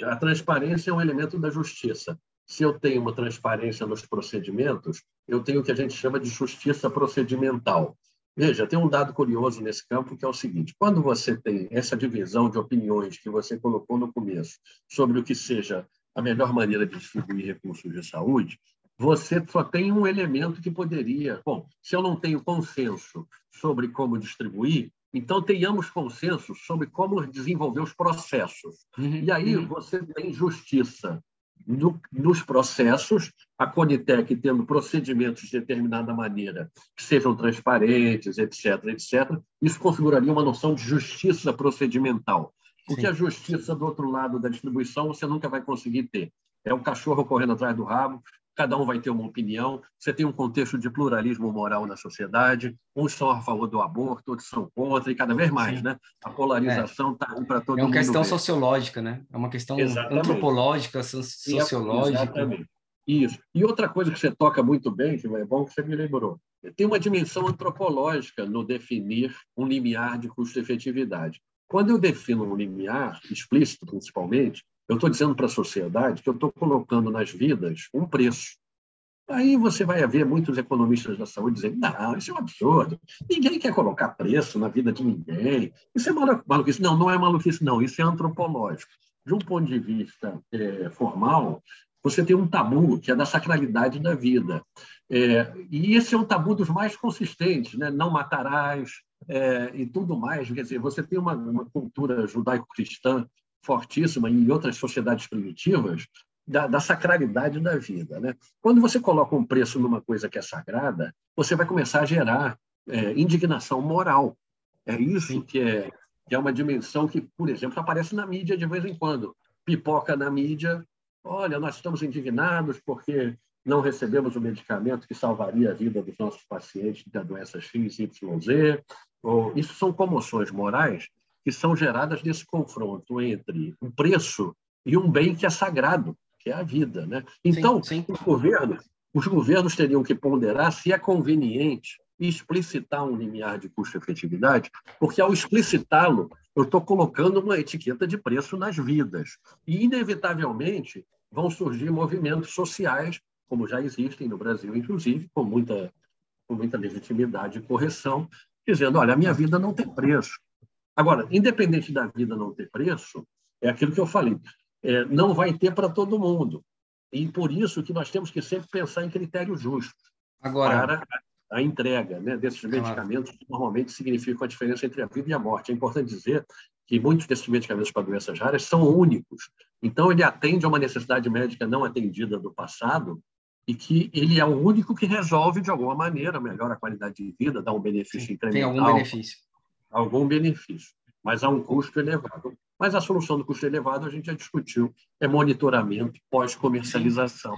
A transparência é um elemento da justiça se eu tenho uma transparência nos procedimentos, eu tenho o que a gente chama de justiça procedimental. Veja, tem um dado curioso nesse campo que é o seguinte: quando você tem essa divisão de opiniões que você colocou no começo sobre o que seja a melhor maneira de distribuir recursos de saúde, você só tem um elemento que poderia. Bom, se eu não tenho consenso sobre como distribuir, então tenhamos consenso sobre como desenvolver os processos. Uhum, e aí uhum. você tem justiça no, nos processos, a Conitec tendo procedimentos de determinada maneira que sejam transparentes, etc., etc., isso configuraria uma noção de justiça procedimental. Porque Sim. a justiça do outro lado da distribuição você nunca vai conseguir ter. É o cachorro correndo atrás do rabo, cada um vai ter uma opinião, você tem um contexto de pluralismo moral na sociedade, uns são a favor do aborto, outros são contra, e cada vez mais, Sim. né? A polarização está é. para todo mundo. É uma questão ver. sociológica, né? É uma questão Exatamente. antropológica, sociológica. Exatamente. Isso. E outra coisa que você toca muito bem, que é bom que você me lembrou, tem uma dimensão antropológica no definir um limiar de custo-efetividade. Quando eu defino um limiar, explícito principalmente, eu estou dizendo para a sociedade que eu estou colocando nas vidas um preço. Aí você vai ver muitos economistas da saúde dizendo: não, isso é um absurdo. Ninguém quer colocar preço na vida de ninguém. Isso é maluquice. Não, não é maluquice, não. Isso é antropológico. de um ponto de vista é, formal, você tem um tabu que é da sacralidade da vida. É, e esse é um tabu dos mais consistentes, né? não matarás é, e tudo mais. Quer dizer, você tem uma, uma cultura judaico-cristã fortíssima em outras sociedades primitivas da, da, sacralidade da vida. Né? Quando você coloca um preço numa coisa que é sagrada, você vai começar a gerar é, indignação moral. É isso que é, que é uma dimensão que, por exemplo, aparece na mídia de vez em quando. Pipoca na mídia, olha, nós estamos indignados porque não recebemos o medicamento que salvaria a vida dos nossos pacientes da doença X, Y, Z. Ou, isso são comoções morais que são geradas desse confronto entre um preço e um bem que é sagrado, que é a vida. Né? Então, sim, sim. Os, governos, os governos teriam que ponderar se é conveniente explicitar um limiar de custo-efetividade, porque ao explicitá-lo, eu estou colocando uma etiqueta de preço nas vidas. E, inevitavelmente, vão surgir movimentos sociais, como já existem no Brasil, inclusive, com muita, com muita legitimidade e correção, dizendo: olha, a minha vida não tem preço. Agora, independente da vida não ter preço, é aquilo que eu falei, é, não vai ter para todo mundo. E por isso que nós temos que sempre pensar em critérios justos Agora, para a entrega né, desses medicamentos, que normalmente significam a diferença entre a vida e a morte. É importante dizer que muitos desses medicamentos para doenças raras são únicos. Então, ele atende a uma necessidade médica não atendida do passado e que ele é o único que resolve, de alguma maneira, melhora a qualidade de vida, dá um benefício incremental. Tem algum benefício. Algum benefício, mas há um custo elevado. Mas a solução do custo elevado a gente já discutiu, é monitoramento pós-comercialização.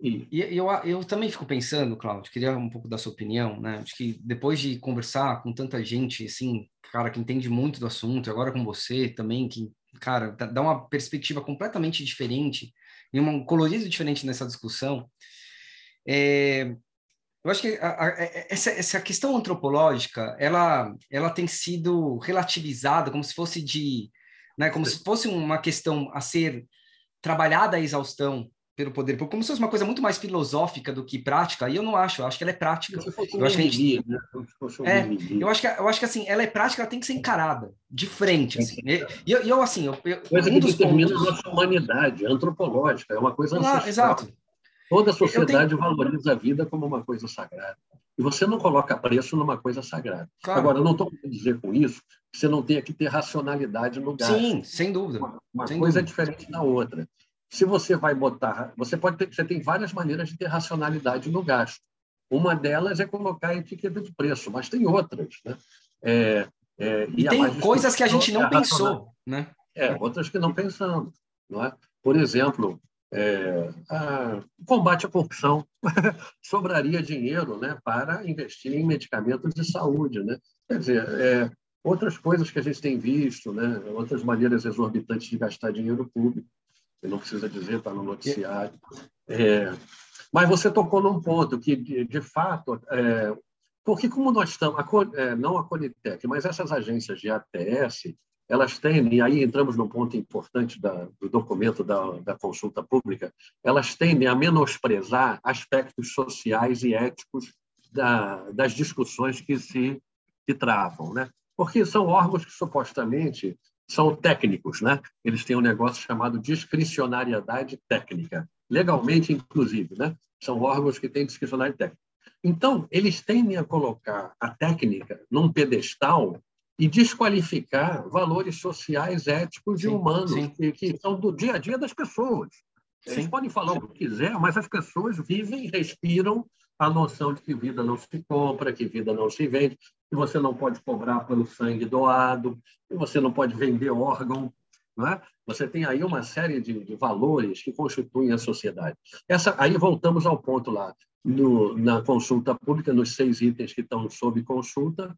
E, e eu, eu também fico pensando, Cláudio, queria um pouco da sua opinião, né? Acho que depois de conversar com tanta gente, assim, cara, que entende muito do assunto, agora com você também, que, cara, dá uma perspectiva completamente diferente e um colorido diferente nessa discussão. É, eu acho que a, a, essa, essa questão antropológica, ela, ela tem sido relativizada como se fosse de, né, como se fosse uma questão a ser trabalhada à exaustão pelo poder público, como se fosse uma coisa muito mais filosófica do que prática, e eu não acho, eu acho que ela é prática. Eu acho que gente... né? é, eu acho que eu acho que assim, ela é prática, ela tem que ser encarada de frente, assim. E eu, eu assim, eu, eu coisa um que determina pontos... a nossa humanidade antropológica, é uma coisa ah, Exato. Toda a sociedade tenho... valoriza a vida como uma coisa sagrada. E você não coloca preço numa coisa sagrada. Claro. Agora, eu não estou querendo dizer com isso que você não tenha que ter racionalidade no gasto. Sim, sem dúvida. Uma, uma sem coisa dúvida. é diferente da outra se você vai botar, você pode ter, você tem várias maneiras de ter racionalidade no gasto. Uma delas é colocar a etiqueta de preço, mas tem outras, né? É, é, e, e tem coisas que a gente não é pensou, né? É, outras que não pensamos, não é? Por exemplo, é, a, o combate à corrupção sobraria dinheiro, né, para investir em medicamentos de saúde, né? Quer dizer, é, outras coisas que a gente tem visto, né, outras maneiras exorbitantes de gastar dinheiro público não precisa dizer, está no noticiário. É, mas você tocou num ponto que, de, de fato, é, porque como nós estamos, a, é, não a Conitec, mas essas agências de ATS, elas têm, e aí entramos num ponto importante da, do documento da, da consulta pública, elas tendem a menosprezar aspectos sociais e éticos da, das discussões que se que travam, né? Porque são órgãos que supostamente são técnicos, né? Eles têm um negócio chamado discricionariedade técnica, legalmente, inclusive, né? São órgãos que têm discricionariedade técnica. Então, eles tendem a colocar a técnica num pedestal e desqualificar valores sociais, éticos sim, e humanos que, que, são do dia a dia das pessoas. Eles sim. podem falar o que quiser, mas as pessoas vivem respiram a noção de que vida não se compra, que vida não se vende, que você não pode cobrar pelo sangue doado, que você não pode vender órgão. É? Você tem aí uma série de, de valores que constituem a sociedade. Essa, aí voltamos ao ponto lá, no, na consulta pública, nos seis itens que estão sob consulta.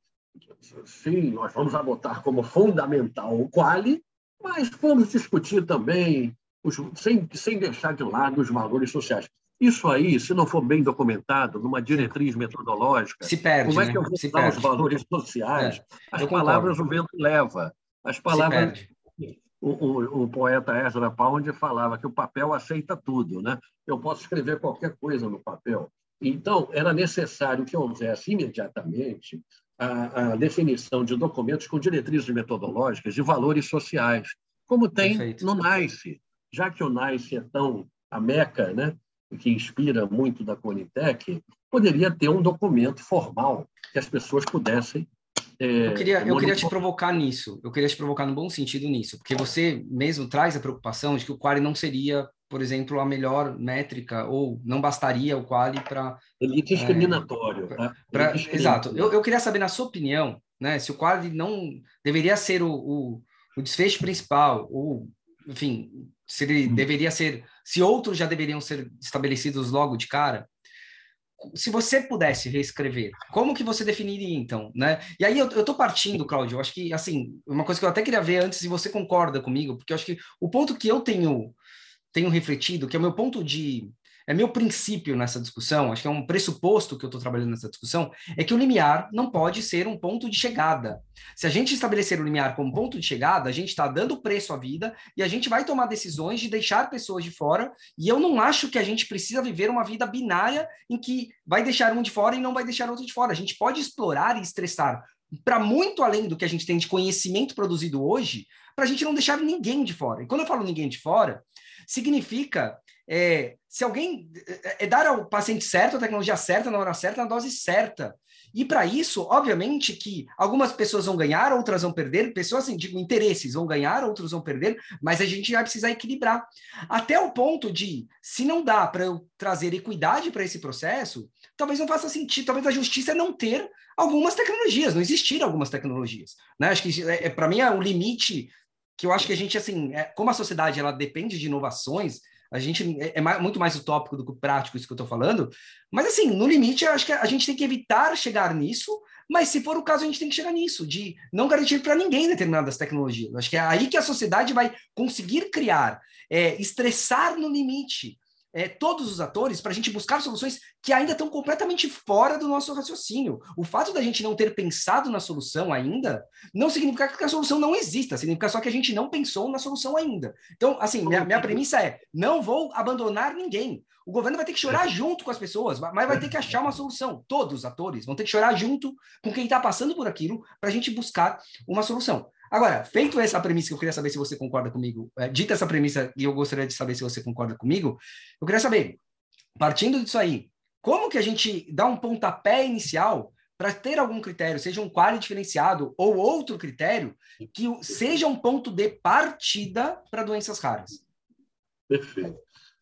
Sim, nós vamos adotar como fundamental o quali, mas vamos discutir também, os, sem, sem deixar de lado os valores sociais. Isso aí, se não for bem documentado, numa diretriz metodológica, se perde, como é que eu vou dar os valores sociais? É, As palavras o vento leva. As palavras. O, o, o, poeta Ezra Pound falava que o papel aceita tudo, né? Eu posso escrever qualquer coisa no papel. Então, era necessário que houvesse imediatamente a, a definição de documentos com diretrizes metodológicas de valores sociais, como tem Perfeito. no NICE. Já que o NICE é tão a meca, né, que inspira muito da Conitec, poderia ter um documento formal que as pessoas pudessem é, eu queria, eu queria te provocar nisso, eu queria te provocar no bom sentido nisso, porque você mesmo traz a preocupação de que o quali não seria, por exemplo, a melhor métrica, ou não bastaria o quali para... Ele é discriminatório. É, tá? pra, exato. Eu, eu queria saber, na sua opinião, né, se o quali não deveria ser o, o, o desfecho principal, ou, enfim, se ele hum. deveria ser, se outros já deveriam ser estabelecidos logo de cara, se você pudesse reescrever, como que você definiria então, né? E aí eu, eu tô partindo, Cláudio, eu acho que, assim, uma coisa que eu até queria ver antes, se você concorda comigo, porque eu acho que o ponto que eu tenho, tenho refletido, que é o meu ponto de é meu princípio nessa discussão, acho que é um pressuposto que eu estou trabalhando nessa discussão, é que o limiar não pode ser um ponto de chegada. Se a gente estabelecer o limiar como ponto de chegada, a gente está dando preço à vida e a gente vai tomar decisões de deixar pessoas de fora. E eu não acho que a gente precisa viver uma vida binária em que vai deixar um de fora e não vai deixar outro de fora. A gente pode explorar e estressar para muito além do que a gente tem de conhecimento produzido hoje, para a gente não deixar ninguém de fora. E quando eu falo ninguém de fora, significa é, se alguém é, é, dar ao paciente certo a tecnologia certa, na hora certa, na dose certa. E para isso, obviamente, que algumas pessoas vão ganhar, outras vão perder, pessoas, assim, digo, interesses vão ganhar, outros vão perder, mas a gente vai precisar equilibrar. Até o ponto de, se não dá para eu trazer equidade para esse processo, talvez não faça sentido, talvez a justiça é não ter algumas tecnologias, não existir algumas tecnologias. Né? Acho que, é, para mim, é um limite que eu acho que a gente, assim, é, como a sociedade ela depende de inovações, a gente é, é mais, muito mais utópico do que prático isso que eu estou falando. Mas assim, no limite, eu acho que a gente tem que evitar chegar nisso. Mas se for o caso, a gente tem que chegar nisso, de não garantir para ninguém determinadas tecnologias. Acho que é aí que a sociedade vai conseguir criar, é, estressar no limite é, todos os atores para a gente buscar soluções que ainda estão completamente fora do nosso raciocínio. O fato da gente não ter pensado na solução ainda não significa que a solução não exista, significa só que a gente não pensou na solução ainda. Então, assim, minha, minha premissa é: não vou abandonar ninguém. O governo vai ter que chorar junto com as pessoas, mas vai ter que achar uma solução. Todos os atores vão ter que chorar junto com quem está passando por aquilo para a gente buscar uma solução. Agora, feito essa premissa, que eu queria saber se você concorda comigo, é, dita essa premissa, e eu gostaria de saber se você concorda comigo, eu queria saber, partindo disso aí, como que a gente dá um pontapé inicial para ter algum critério, seja um quali diferenciado ou outro critério, que seja um ponto de partida para doenças raras? Perfeito.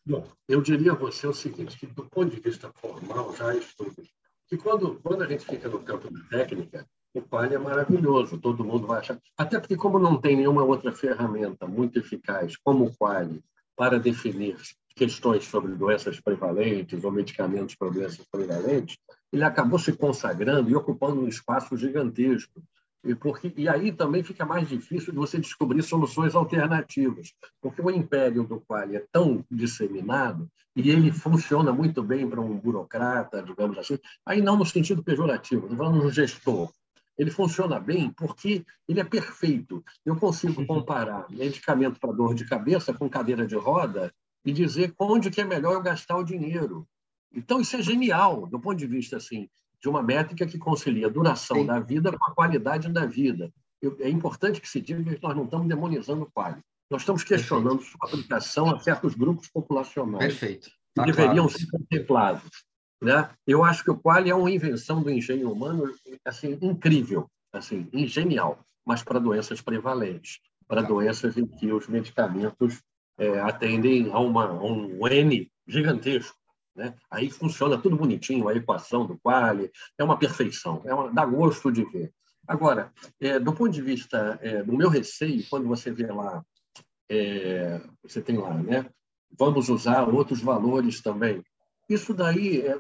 Bom, eu diria a você o seguinte, que do ponto de vista formal, já estudo, que quando, quando a gente fica no campo da técnica, o Quali é maravilhoso, todo mundo vai achar. Até porque, como não tem nenhuma outra ferramenta muito eficaz como o Quali para definir questões sobre doenças prevalentes ou medicamentos para doenças prevalentes, ele acabou se consagrando e ocupando um espaço gigantesco. E, porque, e aí também fica mais difícil de você descobrir soluções alternativas, porque o império do Quali é tão disseminado e ele funciona muito bem para um burocrata, digamos assim, aí não no sentido pejorativo, falando no gestor, ele funciona bem porque ele é perfeito. Eu consigo comparar medicamento para dor de cabeça com cadeira de roda e dizer onde que é melhor eu gastar o dinheiro. Então, isso é genial, do ponto de vista assim, de uma métrica que concilia a duração Sim. da vida com a qualidade da vida. Eu, é importante que se diga que nós não estamos demonizando o quali. Nós estamos questionando Perfeito. sua aplicação a certos grupos populacionais Perfeito. Tá que deveriam claro. ser contemplados. Né? Eu acho que o quali é uma invenção do engenho humano assim incrível, assim, genial, mas para doenças prevalentes, para tá. doenças em que os medicamentos é, atendem a, uma, a um N gigantesco. Né? Aí funciona tudo bonitinho, a equação do quali, é uma perfeição, é uma, dá gosto de ver. Agora, é, do ponto de vista é, do meu receio, quando você vê lá, é, você tem lá, né? Vamos usar outros valores também. Isso daí é,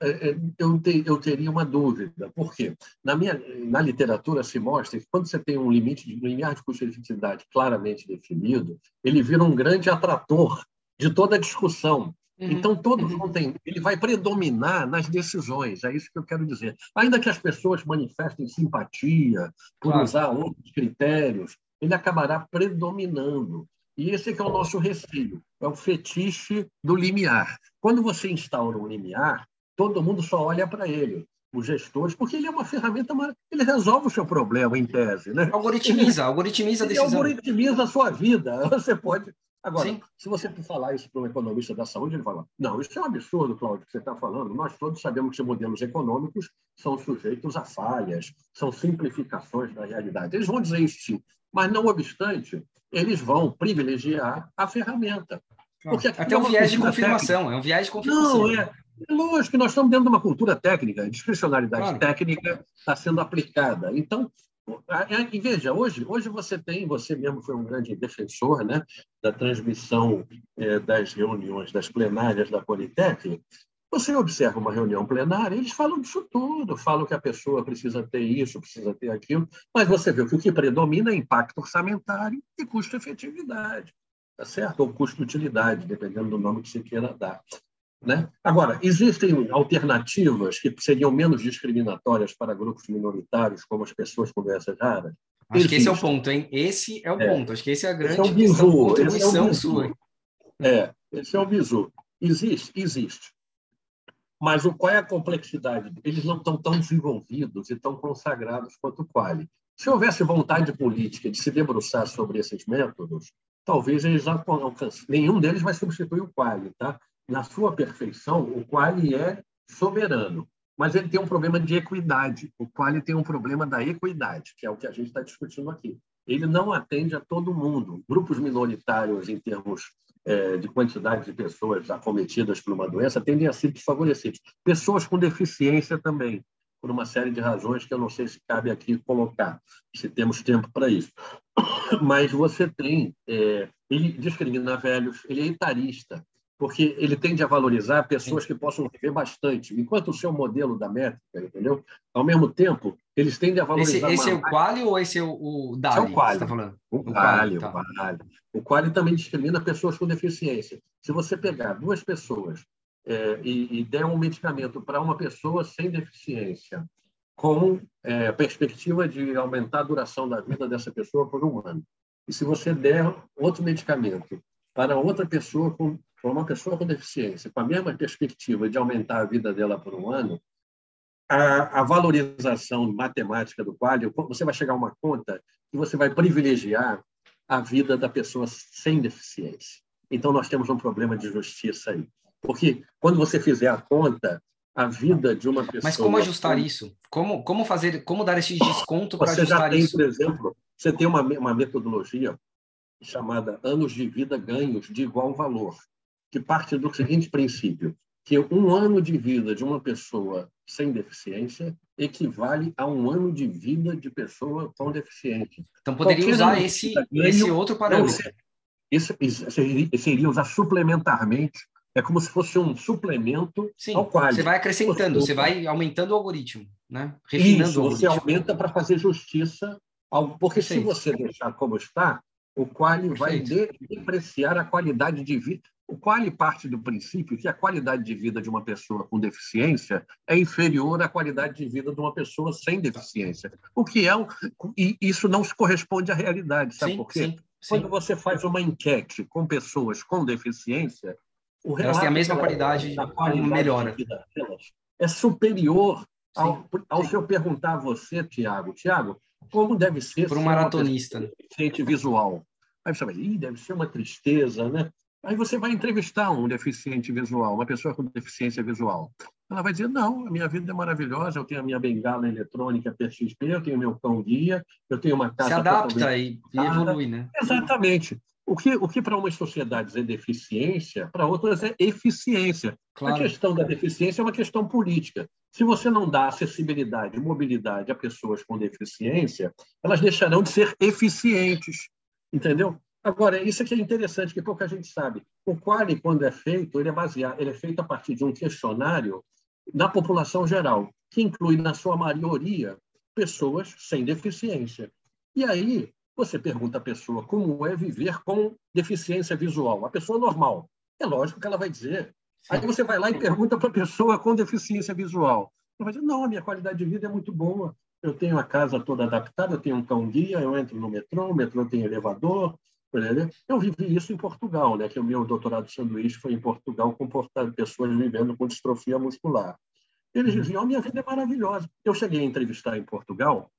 é, é, eu, te, eu teria uma dúvida. Por quê? Na, minha, na literatura se mostra que quando você tem um limite de limiar de custo-efetividade claramente definido, ele vira um grande atrator de toda a discussão. Uhum. Então, todo uhum. mundo ele vai predominar nas decisões, é isso que eu quero dizer. Ainda que as pessoas manifestem simpatia por claro. usar outros critérios, ele acabará predominando. E esse é o nosso receio, é o fetiche do limiar. Quando você instaura um limiar, todo mundo só olha para ele. os gestores, porque ele é uma ferramenta, ele resolve o seu problema em tese. Né? Algoritmiza, algoritmiza a decisão. Ele algoritmiza a sua vida. Você pode. Agora, Sim. se você falar isso para um economista da saúde, ele fala: não, isso é um absurdo, Cláudio, que você está falando. Nós todos sabemos que modelos econômicos são sujeitos a falhas, são simplificações da realidade. Eles vão dizer isso sim, mas não obstante, eles vão privilegiar a ferramenta. Porque Até um viés de confirmação, técnica. é um viés de confirmação. Não, é, é lógico que nós estamos dentro de uma cultura técnica, a discricionalidade claro. técnica está sendo aplicada. Então, e veja, hoje, hoje você tem, você mesmo foi um grande defensor né, da transmissão é, das reuniões, das plenárias da Politec. Você observa uma reunião plenária, eles falam disso tudo, falam que a pessoa precisa ter isso, precisa ter aquilo, mas você vê que o que predomina é impacto orçamentário e custo-efetividade, tá certo? Ou custo-utilidade, dependendo do nome que você queira dar. Né? Agora, existem alternativas que seriam menos discriminatórias para grupos minoritários, como as pessoas com doenças raras? Acho Existe. que esse é o ponto, hein? Esse é o é. ponto. Acho que esse é a grande esse é o bizu, contribuição é o sua. É, esse é o bizu. Existe, existe. Mas o, qual é a complexidade? Eles não estão tão desenvolvidos e tão consagrados quanto o Quali. Se houvesse vontade política de se debruçar sobre esses métodos, talvez eles alcancem. Nenhum deles vai substituir o Quali, tá? na sua perfeição, o Quali é soberano, mas ele tem um problema de equidade. O Quali tem um problema da equidade, que é o que a gente está discutindo aqui. Ele não atende a todo mundo. Grupos minoritários, em termos de quantidade de pessoas acometidas por uma doença, tendem a ser desfavorecidos. Pessoas com deficiência também, por uma série de razões que eu não sei se cabe aqui colocar, se temos tempo para isso. Mas você tem, é, ele discrimina velhos, ele é etarista, porque ele tende a valorizar pessoas que possam viver bastante, enquanto o seu modelo da métrica, entendeu? Ao mesmo tempo, eles tendem a valorizar. Esse, esse é o Quali ou esse é o, o Dali? Esse é o Quali. Tá falando? O, o Quali, tá. o Quali. O Quali também discrimina pessoas com deficiência. Se você pegar duas pessoas é, e, e, der um medicamento para uma pessoa sem deficiência, com é, perspectiva de aumentar a duração da vida dessa pessoa por um ano, e se você der outro medicamento para outra pessoa com para uma pessoa com deficiência, com a mesma perspectiva de aumentar a vida dela por um ano, a, a valorização matemática do quadro, você vai chegar a uma conta que você vai privilegiar a vida da pessoa sem deficiência. Então, nós temos um problema de justiça aí. Porque quando você fizer a conta, a vida de uma pessoa. Mas como ajustar isso? Como, como fazer, como dar esse desconto para ajustar tem, isso? Por exemplo, você tem uma, uma metodologia chamada anos de vida ganhos de igual valor que parte do seguinte princípio, que um ano de vida de uma pessoa sem deficiência equivale a um ano de vida de pessoa com deficiência. Então, poderia Qualquer usar esse, esse outro parâmetro. Isso, seria usar suplementarmente, é como se fosse um suplemento Sim, ao qual você vai acrescentando, você vai aumentando o algoritmo, né? refinando Isso, você aumenta para fazer justiça, ao, porque Perfeito. se você deixar como está, o qual vai depreciar a qualidade de vida. O qual parte do princípio que a qualidade de vida de uma pessoa com deficiência é inferior à qualidade de vida de uma pessoa sem deficiência. O que é um, e isso não se corresponde à realidade, sabe sim, por quê? Sim, Quando você faz uma enquete com pessoas com deficiência, o elas têm a mesma qualidade, qualidade melhora. Delas é superior ao, ao se eu perguntar a você, Tiago, Tiago, como deve ser para um maratonista deficiente visual? Aí você vai, deve ser uma tristeza, né? Aí você vai entrevistar um deficiente visual, uma pessoa com deficiência visual. Ela vai dizer: não, a minha vida é maravilhosa, eu tenho a minha bengala eletrônica PXP, eu tenho meu cão guia, eu tenho uma casa. Se adapta e, e evolui, né? Exatamente. O que, o que para umas sociedades é deficiência, para outras é eficiência. Claro. A questão da deficiência é uma questão política. Se você não dá acessibilidade e mobilidade a pessoas com deficiência, elas deixarão de ser eficientes. Entendeu? Agora, isso aqui é interessante, que pouca gente sabe. O Quali, quando é feito, ele é baseado, ele é feito a partir de um questionário da população geral, que inclui, na sua maioria, pessoas sem deficiência. E aí, você pergunta à pessoa como é viver com deficiência visual. A pessoa normal. É lógico que ela vai dizer. Aí você vai lá e pergunta para a pessoa com deficiência visual. Ela vai dizer, não, a minha qualidade de vida é muito boa. Eu tenho a casa toda adaptada, eu tenho um cão-guia, eu entro no metrô, o metrô tem elevador, eu vivi isso em Portugal, né? que o meu doutorado de sanduíche foi em Portugal com pessoas vivendo com distrofia muscular. Eles uhum. diziam: minha vida é maravilhosa. Eu cheguei a entrevistar em Portugal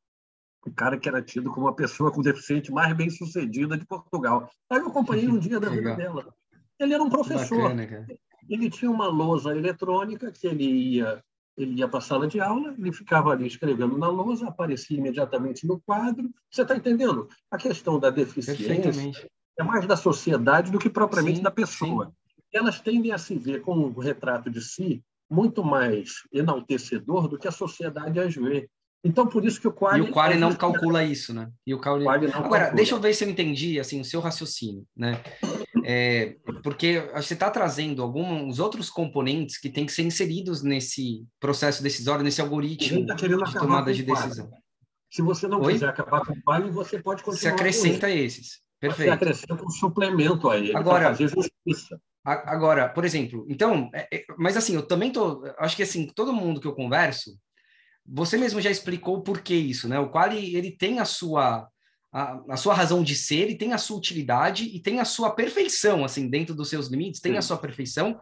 o cara que era tido como a pessoa com deficiente mais bem sucedida de Portugal. Aí eu acompanhei um dia da vida dela. Ele era um professor. Bacana, ele tinha uma lousa eletrônica que ele ia ele ia para a sala de aula, ele ficava ali escrevendo na lousa, aparecia imediatamente no quadro. Você está entendendo? A questão da deficiência é mais da sociedade do que propriamente sim, da pessoa. Sim. Elas tendem a se ver com um retrato de si muito mais enaltecedor do que a sociedade as vê. Então, por isso que o Quali... E o Quali não calcula isso, né? E o Quali... Quali Agora, calcula. deixa eu ver se eu entendi, assim, o seu raciocínio, né? É, porque você está trazendo alguns outros componentes que têm que ser inseridos nesse processo decisório, nesse algoritmo tá de tomada de decisão. Se você não Oi? quiser acabar com o Quali, você pode continuar. Você acrescenta esses. Perfeito. Você acrescenta um suplemento a ele Agora, fazer justiça. Agora, por exemplo, então, é, é, mas assim, eu também tô, acho que assim, todo mundo que eu converso, você mesmo já explicou por que isso, né? O qual ele tem a sua a, a, sua razão de ser e tem a sua utilidade e tem a sua perfeição, assim, dentro dos seus limites, tem Sim. a sua perfeição.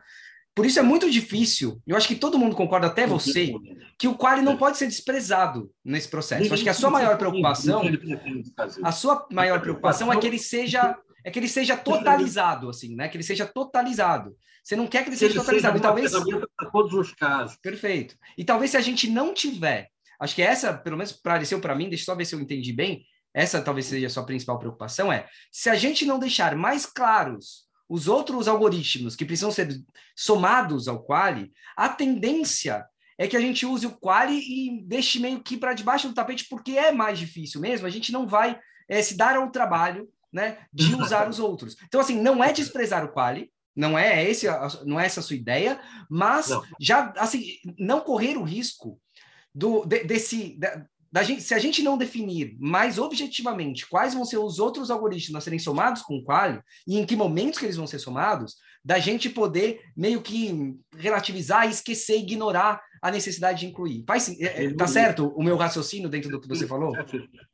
Por isso é muito difícil, eu acho que todo mundo concorda, até você, que o quali não pode ser desprezado nesse processo. Eu acho que a sua maior preocupação, a sua maior preocupação é que ele seja é que ele seja totalizado, assim, né? Que ele seja totalizado. Você não quer que ele seja ele totalizado. Seja e talvez para todos os casos. Perfeito. E talvez se a gente não tiver, acho que essa, pelo menos pareceu para mim, deixa eu só ver se eu entendi bem. Essa talvez seja a sua principal preocupação é se a gente não deixar mais claros os outros algoritmos que precisam ser somados ao quali, a tendência é que a gente use o quali e deixe meio que para debaixo do tapete, porque é mais difícil mesmo. A gente não vai é, se dar ao trabalho né, de usar os outros. Então, assim, não é desprezar o quali, não é esse, não é essa a sua ideia, mas não. já assim não correr o risco do de, desse da, gente, se a gente não definir mais objetivamente quais vão ser os outros algoritmos a serem somados com o quali e em que momentos que eles vão ser somados, da gente poder meio que relativizar, esquecer, ignorar a necessidade de incluir. Faz, é, é tá certo o meu raciocínio dentro do que você falou?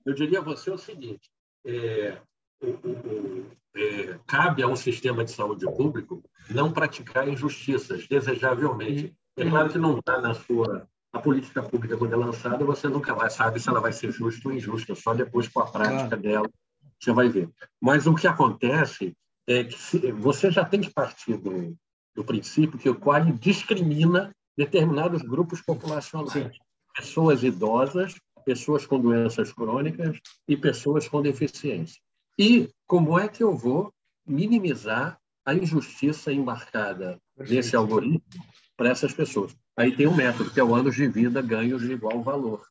Eu diria a você o seguinte: é, o, o, é, cabe a um sistema de saúde público não praticar injustiças, desejavelmente. É claro que não está na sua. A política pública, quando é lançada, você nunca vai saber se ela vai ser justa ou injusta, só depois com a prática dela você vai ver. Mas o que acontece é que se, você já tem que partir do, do princípio que o Quali discrimina determinados grupos populacionais. Sim. Pessoas idosas, pessoas com doenças crônicas e pessoas com deficiência. E como é que eu vou minimizar a injustiça embarcada Perfeito. nesse algoritmo para essas pessoas? Aí tem um método, que é o anos de vida ganhos de igual valor,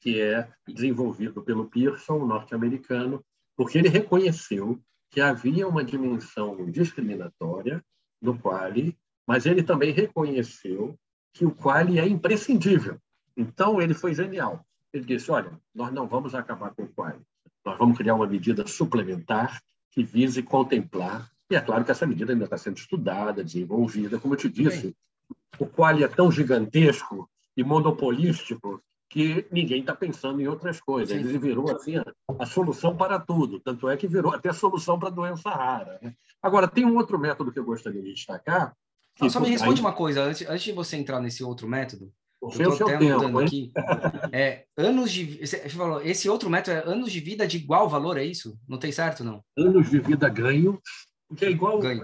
que é desenvolvido pelo Pearson, norte-americano, porque ele reconheceu que havia uma dimensão discriminatória no quali, mas ele também reconheceu que o quali é imprescindível. Então, ele foi genial. Ele disse, olha, nós não vamos acabar com o quali. Nós vamos criar uma medida suplementar que vise contemplar, e é claro que essa medida ainda está sendo estudada, desenvolvida, como eu te disse, o qual é tão gigantesco e monopolístico que ninguém está pensando em outras coisas. Ele virou assim a, solução para tudo, tanto é que virou até solução para doença rara. Né? Agora, tem um outro método que eu gostaria de destacar. Não, só me responde aí... uma coisa, antes, antes de você entrar nesse outro método, eu estou até tempo, aqui. É, anos de. Você falou, esse outro método é anos de vida de igual valor, é isso? Não tem certo, não? Anos de vida ganho, que é igual. Ganho.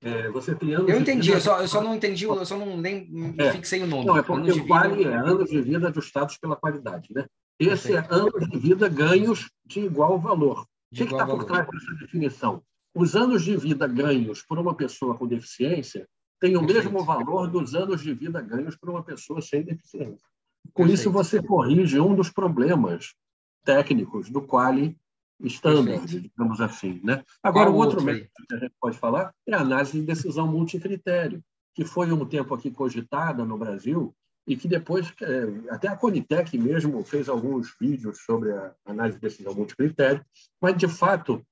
É, você tem anos eu entendi, eu só, eu só não entendi, eu só não nem é. fixei o nome. Não, é porque o vale é anos de vida ajustados pela qualidade, né? Esse Perfeito. é anos de vida ganhos de igual valor. o que está por trás dessa definição? Os anos de vida ganhos por uma pessoa com deficiência tem o Perfeito. mesmo valor dos anos de vida ganhos para uma pessoa sem deficiência. Com Perfeito. isso, você corrige um dos problemas técnicos do quali standard, Perfeito. digamos assim. Né? Agora, o outro método que a gente pode falar é a análise de decisão multicritério, que foi um tempo aqui cogitada no Brasil e que depois, é, até a Conitec mesmo fez alguns vídeos sobre a análise de decisão multicritério, mas, de fato,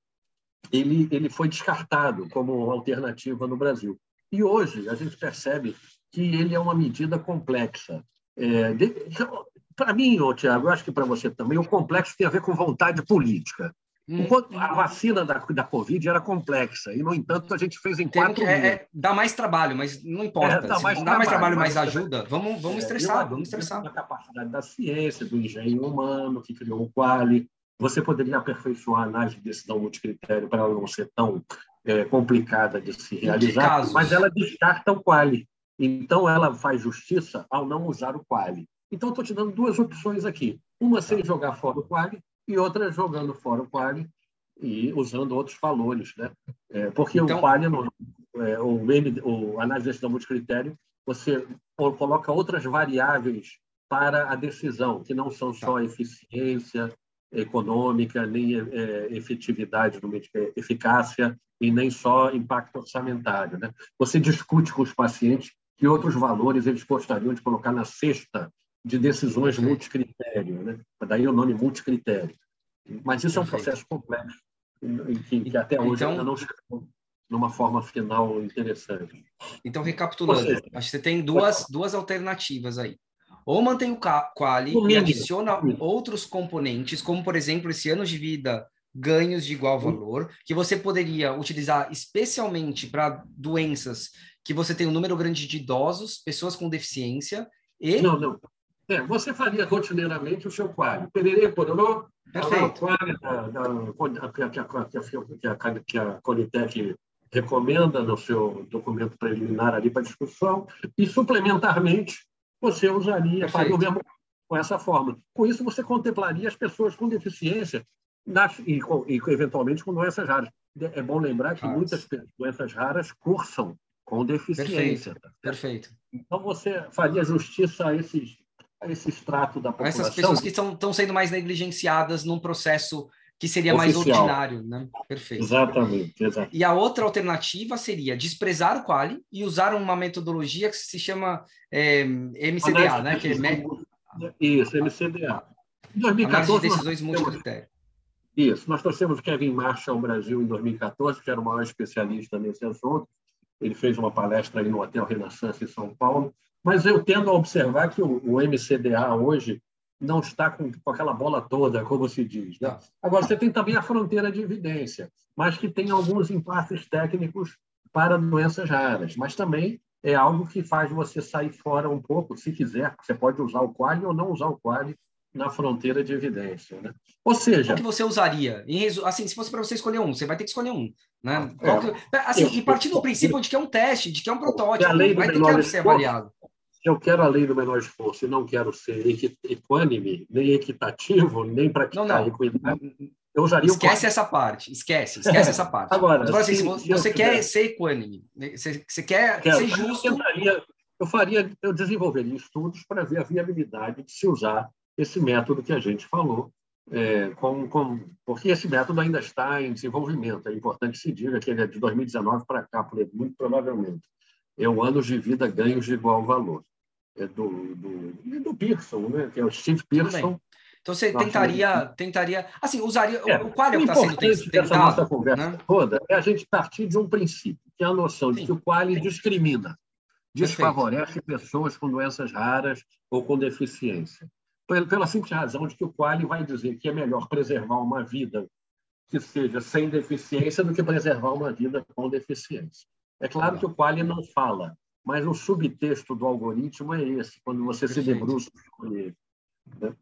ele, ele foi descartado como alternativa no Brasil. E hoje a gente percebe que ele é uma medida complexa. É, para mim, Tiago, eu acho que para você também, o complexo tem a ver com vontade política. Hum. A vacina da, da Covid era complexa, e, no entanto, a gente fez em Tem quatro que, é, é, Dá mais trabalho, mas não importa. É, dá mais, dá trabalho, mais trabalho, mais ajuda, vamos, vamos é, estressar, vamos estressar. A capacidade da ciência, do engenho humano, que criou o Quali. Você poderia aperfeiçoar a análise de decisão multicritério para ela não ser tão é, complicada de se realizar, mas ela descarta o Quali. Então, ela faz justiça ao não usar o Quali. Então, estou te dando duas opções aqui. Uma sem jogar fora o Quali e outra jogando fora o quali e usando outros valores, né? É, porque então... o quali, no, é, o, M, o análise de multicritério, você coloca outras variáveis para a decisão, que não são só tá. eficiência econômica, nem é, efetividade, é, eficácia, e nem só impacto orçamentário. Né? Você discute com os pacientes que outros valores eles gostariam de colocar na cesta de decisões multicritério, né? daí o nome multicritério. Mas isso é um processo complexo, que, que até hoje então, ainda não chegou numa forma final interessante. Então, recapitulando, seja, acho que você tem duas, duas alternativas aí. Ou mantém o quali e adiciona outros componentes, como, por exemplo, esse ano de vida ganhos de igual valor, que você poderia utilizar especialmente para doenças que você tem um número grande de idosos, pessoas com deficiência e... Não, não. É, você faria rotineiramente o seu quadro. Pererê, pororô, Perfeito. que, a, que a Conitec recomenda no seu documento preliminar ali para discussão, e suplementarmente você usaria, faria o mesmo com essa forma. Com isso, você contemplaria as pessoas com deficiência nas, e, e, eventualmente com doenças raras. É bom lembrar que muitas doenças raras cursam com deficiência. Perfeito. Perfeito. Então, você faria justiça a esses a esse extrato da população. Essas pessoas que estão sendo mais negligenciadas num processo que seria Oficial. mais ordinário, né? Perfeito. Exatamente, exatamente. E a outra alternativa seria desprezar o quali e usar uma metodologia que se chama é, MCDA, né? Que é... Isso, MCDA. Em 2014, de decisões multicritério. Isso, nós trouxemos Kevin Marshall ao Brasil em 2014, que era o maior especialista nesse assunto. Ele fez uma palestra aí no Hotel Renaissance em São Paulo, mas eu tendo a observar que o, o MCDA hoje não está com, com, aquela bola toda, como se diz. Né? Agora, você tem também a fronteira de evidência, mas que tem alguns impasses técnicos para doenças raras, mas também é algo que faz você sair fora um pouco, se quiser. Você pode usar o quali ou não usar o quali na fronteira de evidência. Né? Ou seja... O que você usaria? Assim, se fosse para você escolher um, você vai ter que escolher um. Né? É, que... assim, eu, e partir do princípio de que é um teste, de que é um protótipo, vai ter que ser avaliado eu quero a lei do menor esforço e não quero ser equânime, nem equitativo, nem praticar não, não. equidade, eu usaria Esquece o... essa parte, esquece, esquece essa parte. Agora, Agora assim, se, se você quer tiver... ser equânime, né, você, você quer quero, ser justo... Eu, tentaria, eu, faria, eu desenvolveria estudos para ver a viabilidade de se usar esse método que a gente falou, é, com, com, porque esse método ainda está em desenvolvimento. É importante se diga que ele é de 2019 para cá, muito provavelmente. É o anos de vida ganhos de igual valor é do, do, do Pearson, né? que é o Steve Pearson. Então você tentaria, tentaria, assim, usaria é, o qual é o que está sendo tentado, essa nossa conversa né? toda é a gente partir de um princípio, que é a noção Sim. de que o quali discrimina, desfavorece Perfeito. pessoas com doenças raras ou com deficiência. Pela simples razão de que o quali vai dizer que é melhor preservar uma vida que seja sem deficiência do que preservar uma vida com deficiência. É claro que o quali não fala mas o subtexto do algoritmo é esse, quando você Perfeito. se debruça sobre ele. Né?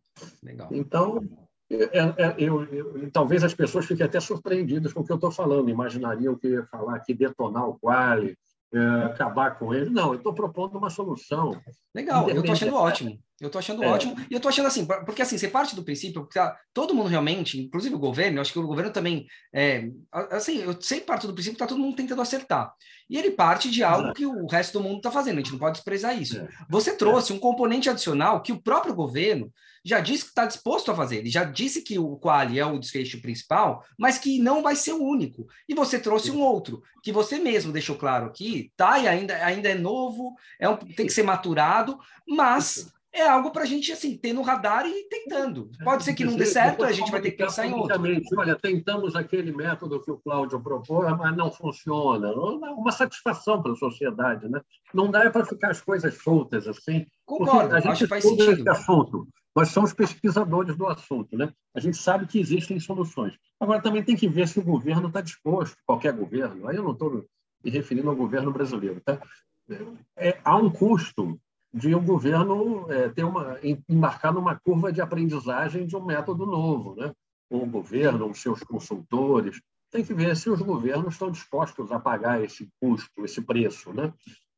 Legal. Então, é, é, eu, eu, talvez as pessoas fiquem até surpreendidas com o que eu estou falando, imaginariam que eu ia falar que detonar o quali, é, acabar com ele. Não, eu estou propondo uma solução. Legal, eu estou achando ótimo. Eu estou achando é. ótimo. E eu estou achando assim, porque assim, você parte do princípio que tá, todo mundo realmente, inclusive o governo, eu acho que o governo também, é, assim, eu sempre parto do princípio que está todo mundo tentando acertar. E ele parte de algo que o resto do mundo está fazendo, a gente não pode desprezar isso. É. Você trouxe um componente adicional que o próprio governo já disse que está disposto a fazer. Ele já disse que o quali é o desfecho principal, mas que não vai ser o único. E você trouxe um outro, que você mesmo deixou claro aqui, tá? E ainda, ainda é novo, é um, tem que ser maturado, mas é algo para a gente assim ter no radar e ir tentando. Pode ser que não dê certo, a gente vai ter que pensar em outro. Olha, tentamos aquele método que o Cláudio propôs, mas não funciona. Uma satisfação para a sociedade, né? Não dá para ficar as coisas soltas assim. Concordo, a gente acho que faz sentido. Esse assunto Nós somos pesquisadores do assunto, né? A gente sabe que existem soluções. Agora, também tem que ver se o governo está disposto, qualquer governo, aí eu não estou me referindo ao governo brasileiro, tá? É, há um custo de um governo é, ter uma, embarcar numa curva de aprendizagem de um método novo, né? O governo, os seus consultores, tem que ver se os governos estão dispostos a pagar esse custo, esse preço, né?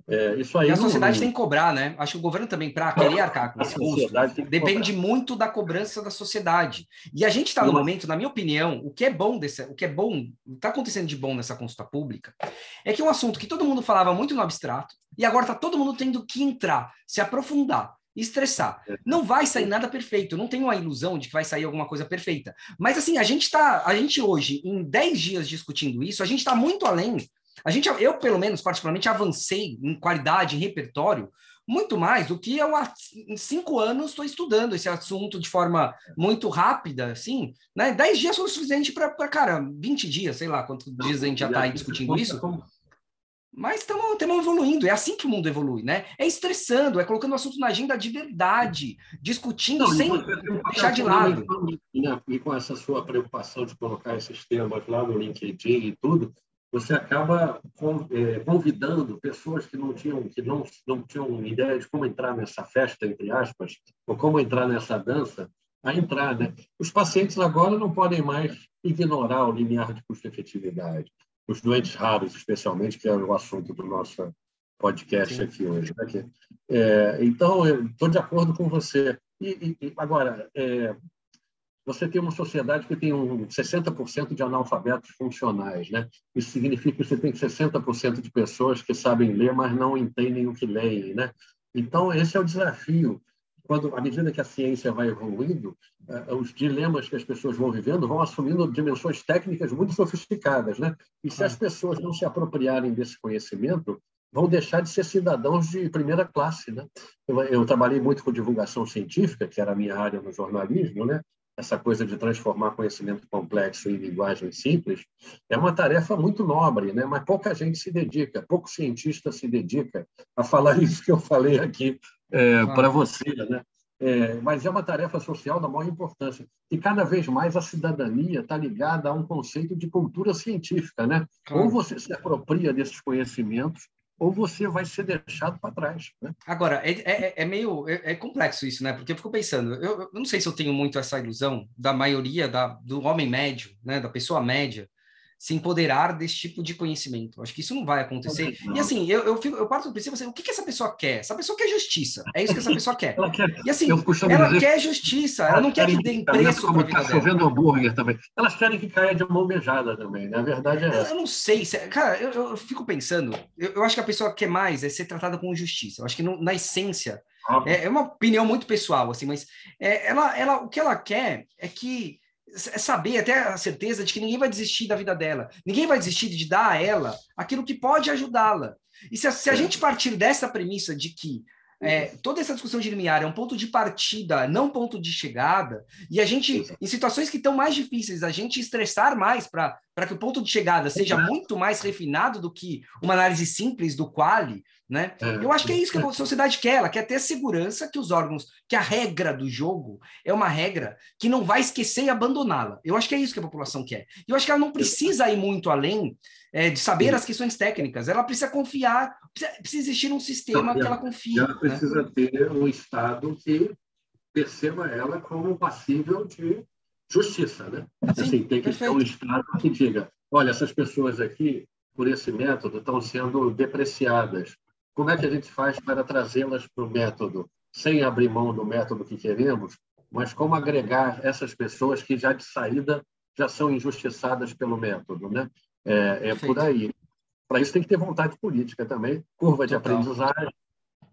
É, isso aí e a sociedade não... tem que cobrar, né? Acho que o governo também, para querer arcar com esse custo, depende cobrar. muito da cobrança da sociedade. E a gente está no momento, na minha opinião, o que é bom desse, o que é bom, está acontecendo de bom nessa consulta pública, é que é um assunto que todo mundo falava muito no abstrato, e agora está todo mundo tendo que entrar, se aprofundar, estressar. É. Não vai sair nada perfeito, não tenho a ilusão de que vai sair alguma coisa perfeita. Mas assim, a gente está, a gente hoje, em 10 dias discutindo isso, a gente está muito além a gente, eu, pelo menos, particularmente, avancei em qualidade, em repertório, muito mais do que eu há cinco anos estou estudando esse assunto de forma muito rápida, assim, né? Dez dias foi o suficiente para, cara, 20 dias, sei lá quantos dias a gente já está aí discutindo isso. Mas estamos evoluindo, é assim que o mundo evolui, né? É estressando, é colocando o assunto na agenda de verdade, discutindo Não, sem deixar de lado. Né? E com essa sua preocupação de colocar esses temas lá no LinkedIn e tudo, você acaba é, convidando pessoas que não tinham que não, não tinham ideia de como entrar nessa festa entre aspas ou como entrar nessa dança a entrar né os pacientes agora não podem mais ignorar o limiar de custo-efetividade os doentes raros especialmente que é o assunto do nosso podcast Sim. aqui hoje né? que, é, então eu estou de acordo com você e, e agora é, você tem uma sociedade que tem um 60% de analfabetos funcionais. Né? Isso significa que você tem 60% de pessoas que sabem ler, mas não entendem o que leem. Né? Então, esse é o desafio. Quando, à medida que a ciência vai evoluindo, uh, os dilemas que as pessoas vão vivendo vão assumindo dimensões técnicas muito sofisticadas. Né? E se as pessoas não se apropriarem desse conhecimento, vão deixar de ser cidadãos de primeira classe. Né? Eu, eu, trabalhei muito com divulgação científica, que era a minha área no jornalismo, né? Essa coisa de transformar conhecimento complexo em linguagem simples, é uma tarefa muito nobre, né? mas pouca gente se dedica, pouco cientista se dedica a falar isso que eu falei aqui é, ah. para você. Né? É, mas é uma tarefa social da maior importância. E cada vez mais a cidadania está ligada a um conceito de cultura científica. Né? Claro. Ou você se apropria desses conhecimentos, ou você vai ser deixado para trás. Né? Agora, é, é, é meio é, é, complexo isso, né? Porque eu fico pensando, eu, eu, não sei se eu tenho muito essa ilusão da maioria da, do homem médio, né? Da pessoa média, se empoderar desse tipo de conhecimento. Acho que isso não vai acontecer. E assim, eu, eu, fico, eu parto do princípio assim, o que, que essa pessoa quer? Essa pessoa quer justiça. É isso que essa pessoa quer. ela quer e assim, ela dizer, quer justiça, ela não quer que dê preço para vida tá chovendo hambúrguer também. Elas querem que caia de mão beijada também, né? A verdade é essa. Eu não sei. Se, cara, eu, eu, fico pensando, eu, eu, acho que a pessoa quer mais é ser tratada com justiça. Eu acho que na essência, ah, é, é, uma opinião muito pessoal, assim, mas é, ela, ela, o que ela quer é que é saber, até a certeza de que ninguém vai desistir da vida dela. Ninguém vai desistir de dar a ela aquilo que pode ajudá-la. E se a, se a, é. gente partir dessa premissa de que é, toda essa discussão de limiar é um ponto de partida, não ponto de chegada, e a gente, em situações que estão mais difíceis, a gente estressar mais para que o ponto de chegada seja muito mais refinado do que uma análise simples do quali, né? É, Eu acho que é isso que a sociedade quer, ela quer ter segurança que os órgãos, que a regra do jogo é uma regra que não vai esquecer e abandoná-la. Eu acho que é isso que a população quer. Eu acho que ela não precisa ir muito além é, de saber as questões técnicas, ela precisa confiar, precisa, precisa existir um sistema que ela confie. Ela né? precisa né? ter um Estado que perceba ela como passível de justiça, né? Sim, assim, tem que perfeito. ter um Estado que diga, olha, essas pessoas aqui, por esse método, estão sendo depreciadas, como é que a gente faz para trazê-las para o método, sem abrir mão do método que queremos, mas como agregar essas pessoas que já de saída já são injustiçadas pelo método, né? É, é por aí. Para isso tem que ter vontade política também, curva de Total. aprendizagem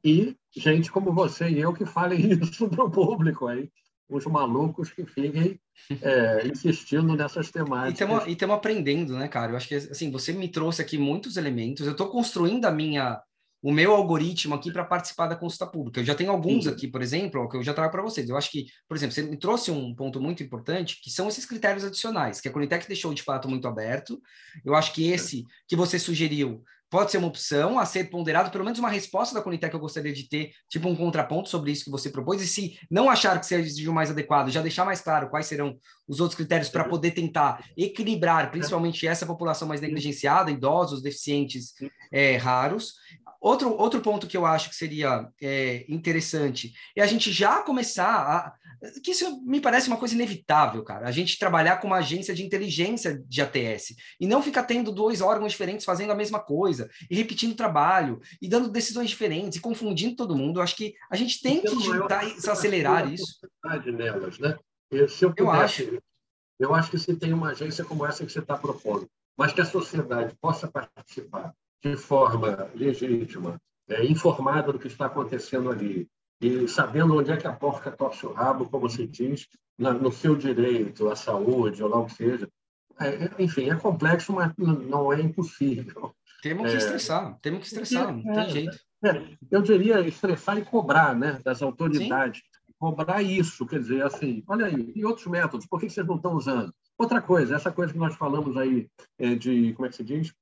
e gente como você e eu que falem isso para o público aí, os malucos que fiquem é, insistindo nessas temáticas. E estamos aprendendo, né, cara? Eu acho que assim, você me trouxe aqui muitos elementos. Eu estou construindo a minha o meu algoritmo aqui para participar da consulta pública. Eu já tenho alguns Sim. aqui, por exemplo, que eu já trago para vocês. Eu acho que, por exemplo, você me trouxe um ponto muito importante, que são esses critérios adicionais, que a Conitec deixou de fato muito aberto. Eu acho que esse que você sugeriu pode ser uma opção a ser ponderado, pelo menos uma resposta da Conitec eu gostaria de ter, tipo um contraponto sobre isso que você propôs, e se não achar que seja o mais adequado, já deixar mais claro quais serão os outros critérios para poder tentar equilibrar, principalmente essa população mais negligenciada, idosos, deficientes é, raros. Outro, outro ponto que eu acho que seria é, interessante é a gente já começar a. Que isso me parece uma coisa inevitável, cara. A gente trabalhar com uma agência de inteligência de ATS e não ficar tendo dois órgãos diferentes fazendo a mesma coisa e repetindo o trabalho e dando decisões diferentes e confundindo todo mundo. Eu acho que a gente tem que juntar e acelerar isso. Nelas, né? Se eu, pudesse, eu acho. Eu acho que se tem uma agência como essa que você está propondo, mas que a sociedade possa participar de forma legítima, é, informada do que está acontecendo ali, e sabendo onde é que a porca torce o rabo, como se diz, na, no seu direito à saúde, ou lá o que seja. É, é enfim, é complexo, mas não é impossível. Temos que é, estressar, temos que estressar, não tem é, jeito. Eu diria estressar e cobrar né, das autoridades. Sim. Cobrar isso, quer dizer, assim, olha aí, e outros métodos, por que vocês não estão usando? Outra coisa, essa coisa que nós falamos aí de, como é que se diz?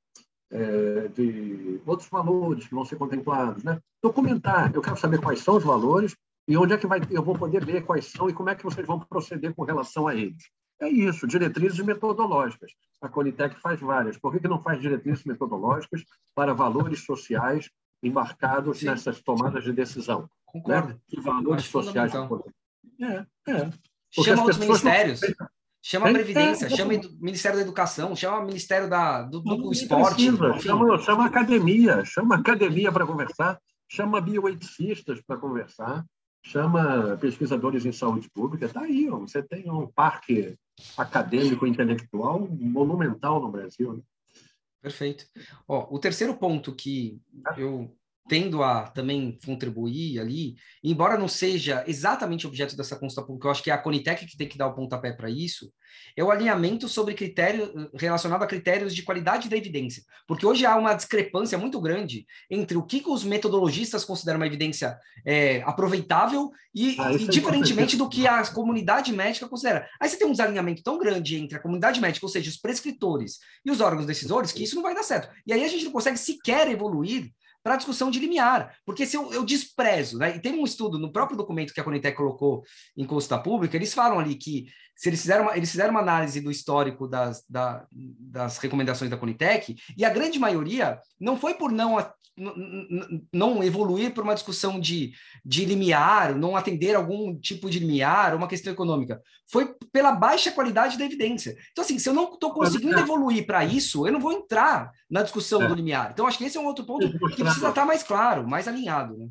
É, de outros valores que vão ser contemplados. Né? Documentar, eu quero saber quais são os valores e onde é que vai, eu vou poder ver quais são e como é que vocês vão proceder com relação a eles. É isso, diretrizes metodológicas. A Conitec faz várias. Por que, que não faz diretrizes metodológicas para valores sociais embarcados Sim. nessas tomadas de decisão? Concordo. Né? Que valores sociais? É, é. Chama outros ministérios. Não... Chama a Previdência, é, chama o Ministério da Educação, chama o Ministério da, do, do Esporte. Chama, chama a academia, chama a academia para conversar, chama bioeticistas para conversar, chama pesquisadores em saúde pública. Está aí, ó, você tem um parque acadêmico intelectual monumental no Brasil. Né? Perfeito. Ó, o terceiro ponto que eu tendo a também contribuir ali, embora não seja exatamente objeto dessa consulta pública, eu acho que é a Conitec que tem que dar o pontapé para isso, é o alinhamento sobre critério relacionado a critérios de qualidade da evidência, porque hoje há uma discrepância muito grande entre o que os metodologistas consideram uma evidência é, aproveitável e, ah, e é diferentemente do que a comunidade médica considera. Aí você tem um desalinhamento tão grande entre a comunidade médica, ou seja, os prescritores e os órgãos decisores, que isso não vai dar certo. E aí a gente não consegue sequer evoluir para a discussão de limiar. Porque se eu, eu, desprezo, né? e tem um estudo no próprio documento que a Conitec colocou em consulta pública, eles falam ali que se eles fizeram uma, eles fizeram uma análise do histórico das, da, das recomendações da Conitec, e a grande maioria não foi por não não evoluir para uma discussão de, de limiar, não atender algum tipo de limiar, uma questão econômica. Foi pela baixa qualidade da evidência. Então, assim, se eu não estou conseguindo evoluir para isso, eu não vou entrar na discussão é. do limiar. Então, acho que esse é um outro ponto que precisa estar mais claro, mais alinhado. Né?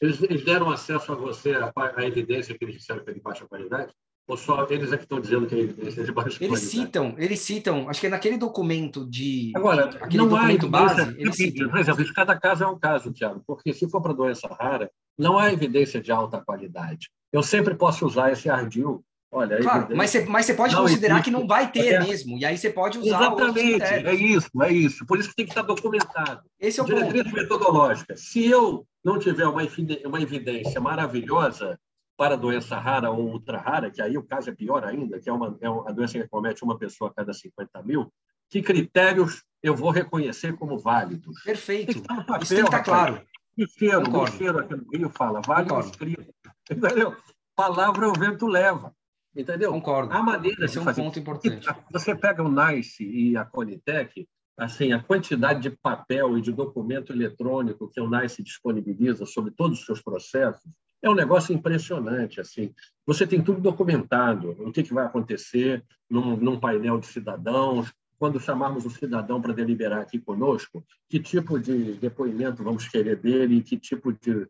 Eles, eles deram acesso a você à, evidência que eles disseram que é de baixa qualidade? Ou só eles é que estão dizendo que é de baixa eles qualidade? Citam, eles citam, acho que é naquele documento de. Agora, aquele não documento há base. Eles citam. Por exemplo, cada caso é um caso, Tiago, porque se for para doença rara, não há evidência de alta qualidade. Eu sempre posso usar esse ardil Olha, claro, mas você, mas você pode não considerar existe. que não vai ter é. mesmo, e aí você pode usar Exatamente, é isso, é isso. Por isso que tem que estar documentado. Esse é o Diretriz ponto. metodológica. Se eu não tiver uma evidência maravilhosa para doença rara ou ultra rara, que aí o caso é pior ainda, que é uma, é uma doença que comete uma pessoa a cada 50 mil, que critérios eu vou reconhecer como válidos? Perfeito. No papel, isso tem que estar claro. Bicheiro, bicheiro aqui no Rio fala, vale escrito. Entendeu? Palavra o vento leva. Entendeu? Concordo. A maneira Esse é um fazer... ponto importante. Você pega o NICE e a Conitec, assim, a quantidade de papel e de documento eletrônico que o NICE disponibiliza sobre todos os seus processos é um negócio impressionante. Assim, você tem tudo documentado, o que, que vai acontecer num, num painel de cidadãos, quando chamarmos o cidadão para deliberar aqui conosco, que tipo de depoimento vamos querer dele, que tipo de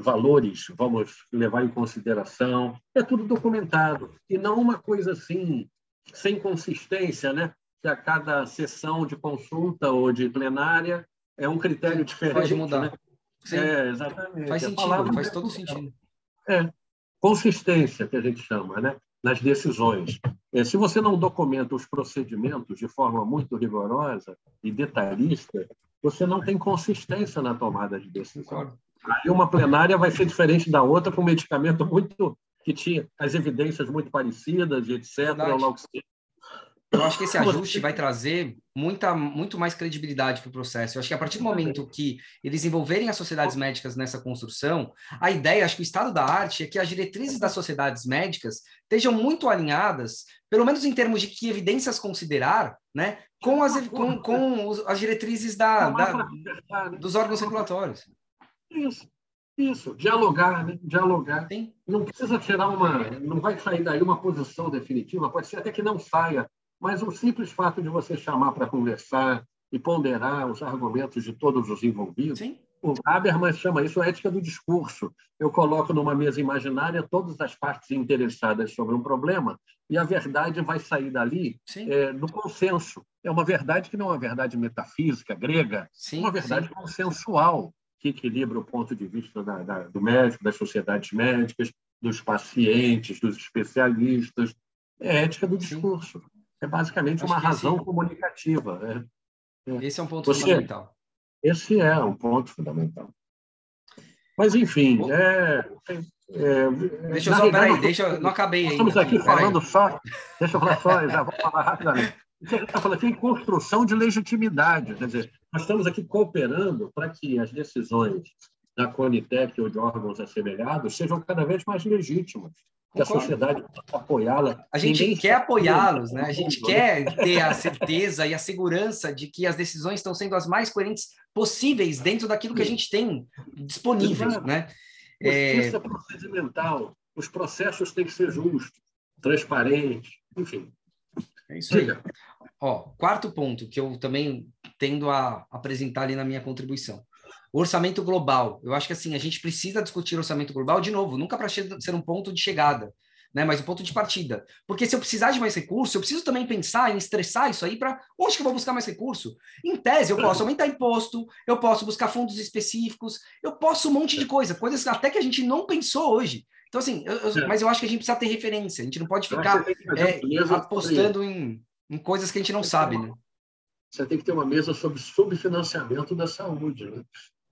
valores vamos levar em consideração. É tudo documentado e não uma coisa assim sem consistência, né? Que a cada sessão de consulta ou de plenária é um critério diferente. Pode mudar. Né? Sim. É, exatamente. Faz sentido, faz todo sentido. É, consistência que a gente chama, né? Nas decisões. É, se você não documenta os procedimentos de forma muito rigorosa e detalhista, você não tem consistência na tomada de decisão. Aí uma plenária vai ser diferente da outra com um medicamento muito que tinha as evidências muito parecidas etc. eu acho que esse ajuste vai trazer muita, muito mais credibilidade para o processo. Eu acho que a partir do momento que eles envolverem as sociedades médicas nessa construção, a ideia, acho que o estado da arte é que as diretrizes das sociedades médicas estejam muito alinhadas, pelo menos em termos de que evidências considerar, né, com as, com, com as diretrizes da, da, dos órgãos regulatórios. Isso. Isso, dialogar, né? Dialogar. Sim. Não precisa tirar uma. Não vai sair daí uma posição definitiva, pode ser até que não saia, mas o simples fato de você chamar para conversar e ponderar os argumentos de todos os envolvidos. Sim. O Habermas chama isso ética do discurso. Eu coloco numa mesa imaginária todas as partes interessadas sobre um problema e a verdade vai sair dali é, no consenso. É uma verdade que não é uma verdade metafísica, grega, sim, é uma verdade sim. consensual que equilibra o ponto de vista da, da, do médico, das sociedades médicas, dos pacientes, dos especialistas. É ética do discurso. É basicamente Acho uma razão esse... comunicativa. É, é. Esse é um ponto Você, fundamental. Esse é um ponto fundamental. Mas, enfim, é, é, deixa eu só, peraí, deixa eu, não acabei ainda. Estamos aqui falando aí. só, deixa eu falar só, já vou falar rapidamente. Você está falando aqui em construção de legitimidade, quer dizer, nós estamos aqui cooperando para que as decisões da Conitec ou de órgãos assemelhados sejam cada vez mais legítimas que a sociedade possa apoiá-la. A gente quer apoiá-los, né? A gente quer ter a certeza e a segurança de que as decisões estão sendo as mais coerentes possíveis dentro daquilo que a gente tem disponível, Exato. né? Justiça é... procedimental, os processos têm que ser justos, transparentes, enfim. É isso aí. Ó, quarto ponto que eu também tendo a apresentar ali na minha contribuição. O orçamento global. Eu acho que assim, a gente precisa discutir orçamento global de novo, nunca para ser um ponto de chegada, né? Mas um ponto de partida. Porque se eu precisar de mais recurso, eu preciso também pensar em estressar isso aí para onde que eu vou buscar mais recurso? Em tese, eu posso aumentar imposto, eu posso buscar fundos específicos, eu posso um monte de coisa, coisas até que a gente não pensou hoje. Então, assim, eu, eu, mas eu acho que a gente precisa ter referência, a gente não pode ficar é, apostando em, em coisas que a gente não sabe, né? Você tem que ter uma mesa sobre subfinanciamento da saúde. Né?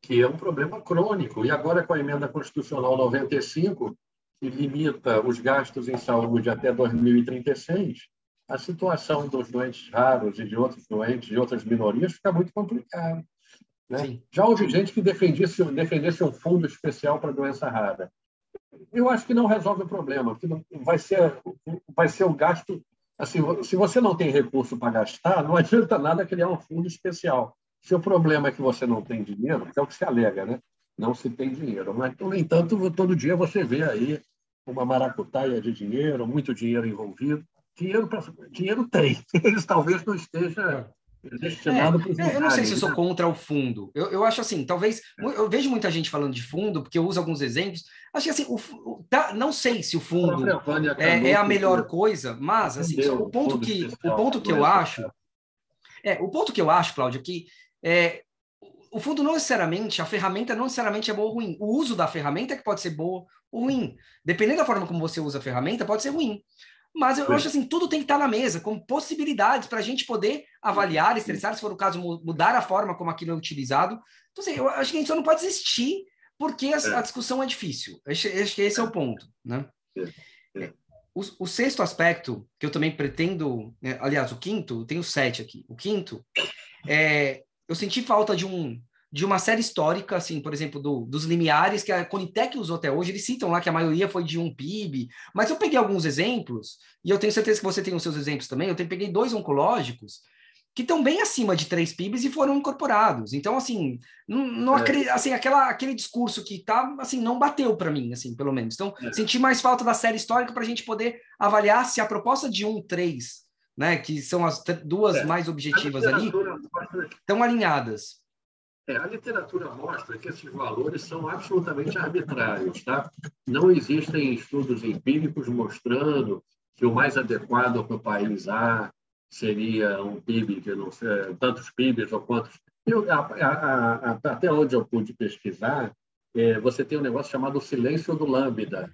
Que é um problema crônico. E agora, com a emenda constitucional 95, que limita os gastos em saúde até 2036, a situação dos doentes raros e de outros doentes, de outras minorias, fica muito complicada. Né? Já houve gente que defendesse, defendesse um fundo especial para doença rara. Eu acho que não resolve o problema, porque vai ser, vai ser o gasto. Assim, se você não tem recurso para gastar, não adianta nada criar um fundo especial. Se o problema é que você não tem dinheiro, que é o que se alega, né? Não se tem dinheiro. Mas, no entanto, todo dia você vê aí uma maracutaia de dinheiro, muito dinheiro envolvido. Dinheiro, pra... dinheiro tem. Eles talvez não esteja destinado é, para Eu não sei se eu sou né? contra o fundo. Eu, eu acho assim, talvez. Eu vejo muita gente falando de fundo, porque eu uso alguns exemplos. Acho que assim, o, o, tá, não sei se o fundo é, é, a melhor coisa, mas assim, o ponto que, o ponto que eu acho. É, o ponto que eu acho, Cláudio, é que é, o fundo não necessariamente, a ferramenta não necessariamente é boa ou ruim. O uso da ferramenta é que pode ser boa ou ruim. Dependendo da forma como você usa a ferramenta, pode ser ruim. Mas eu Sim. acho assim, tudo tem que estar na mesa, com possibilidades para a gente poder avaliar, estressar, se for o caso, mudar a forma como aquilo é utilizado. Então, assim, eu acho que a gente só não pode desistir porque a, a é. discussão é difícil. Acho, acho, que esse é o ponto, né? É. é. O, o, sexto aspecto, que eu também pretendo, né, aliás, o quinto, tem o sete aqui. O quinto é eu senti falta de um de uma série histórica, assim, por exemplo, do, dos limiares que a Conitec usou até hoje, eles citam lá que a maioria foi de um PIB, mas eu peguei alguns exemplos, e eu tenho certeza que você tem os seus exemplos também, eu tenho, peguei dois oncológicos, que estão bem acima de três PIBs e foram incorporados. Então, assim, não, não é. assim, aquela, aquele discurso que tá, assim, não bateu para mim, assim, pelo menos. Então, é. senti mais falta da série histórica para a gente poder avaliar se a proposta de um três né, que são as duas é, mais objetivas ali, mostra... estão alinhadas. É, a literatura mostra que esses valores são absolutamente arbitrários. Tá? Não existem estudos empíricos mostrando que o mais adequado para o país A seria um PIB, que não sei, tantos PIBs ou quantos. Eu, a, a, a, até onde eu pude pesquisar, é, você tem um negócio chamado silêncio do lambda,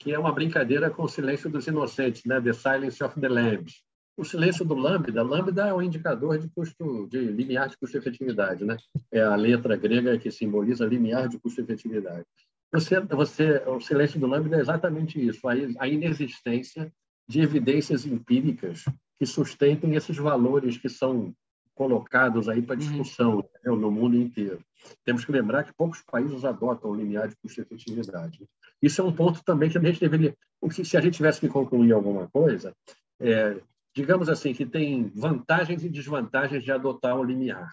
que é uma brincadeira com o silêncio dos inocentes, né? The Silence of the Lambs o silêncio do lambda, lambda é um indicador de custo, de limiar de custo-efetividade, né? É a letra grega que simboliza limiar de custo-efetividade. Você, você, o silêncio do lambda é exatamente isso, a, a inexistência de evidências empíricas que sustentem esses valores que são colocados aí para uhum. discussão uhum. no mundo inteiro. Temos que lembrar que poucos países adotam o limiar de custo-efetividade. Isso é um ponto também que a gente deveria... Se a gente tivesse que concluir alguma coisa, é, digamos assim, que tem vantagens e desvantagens de adotar o limiar.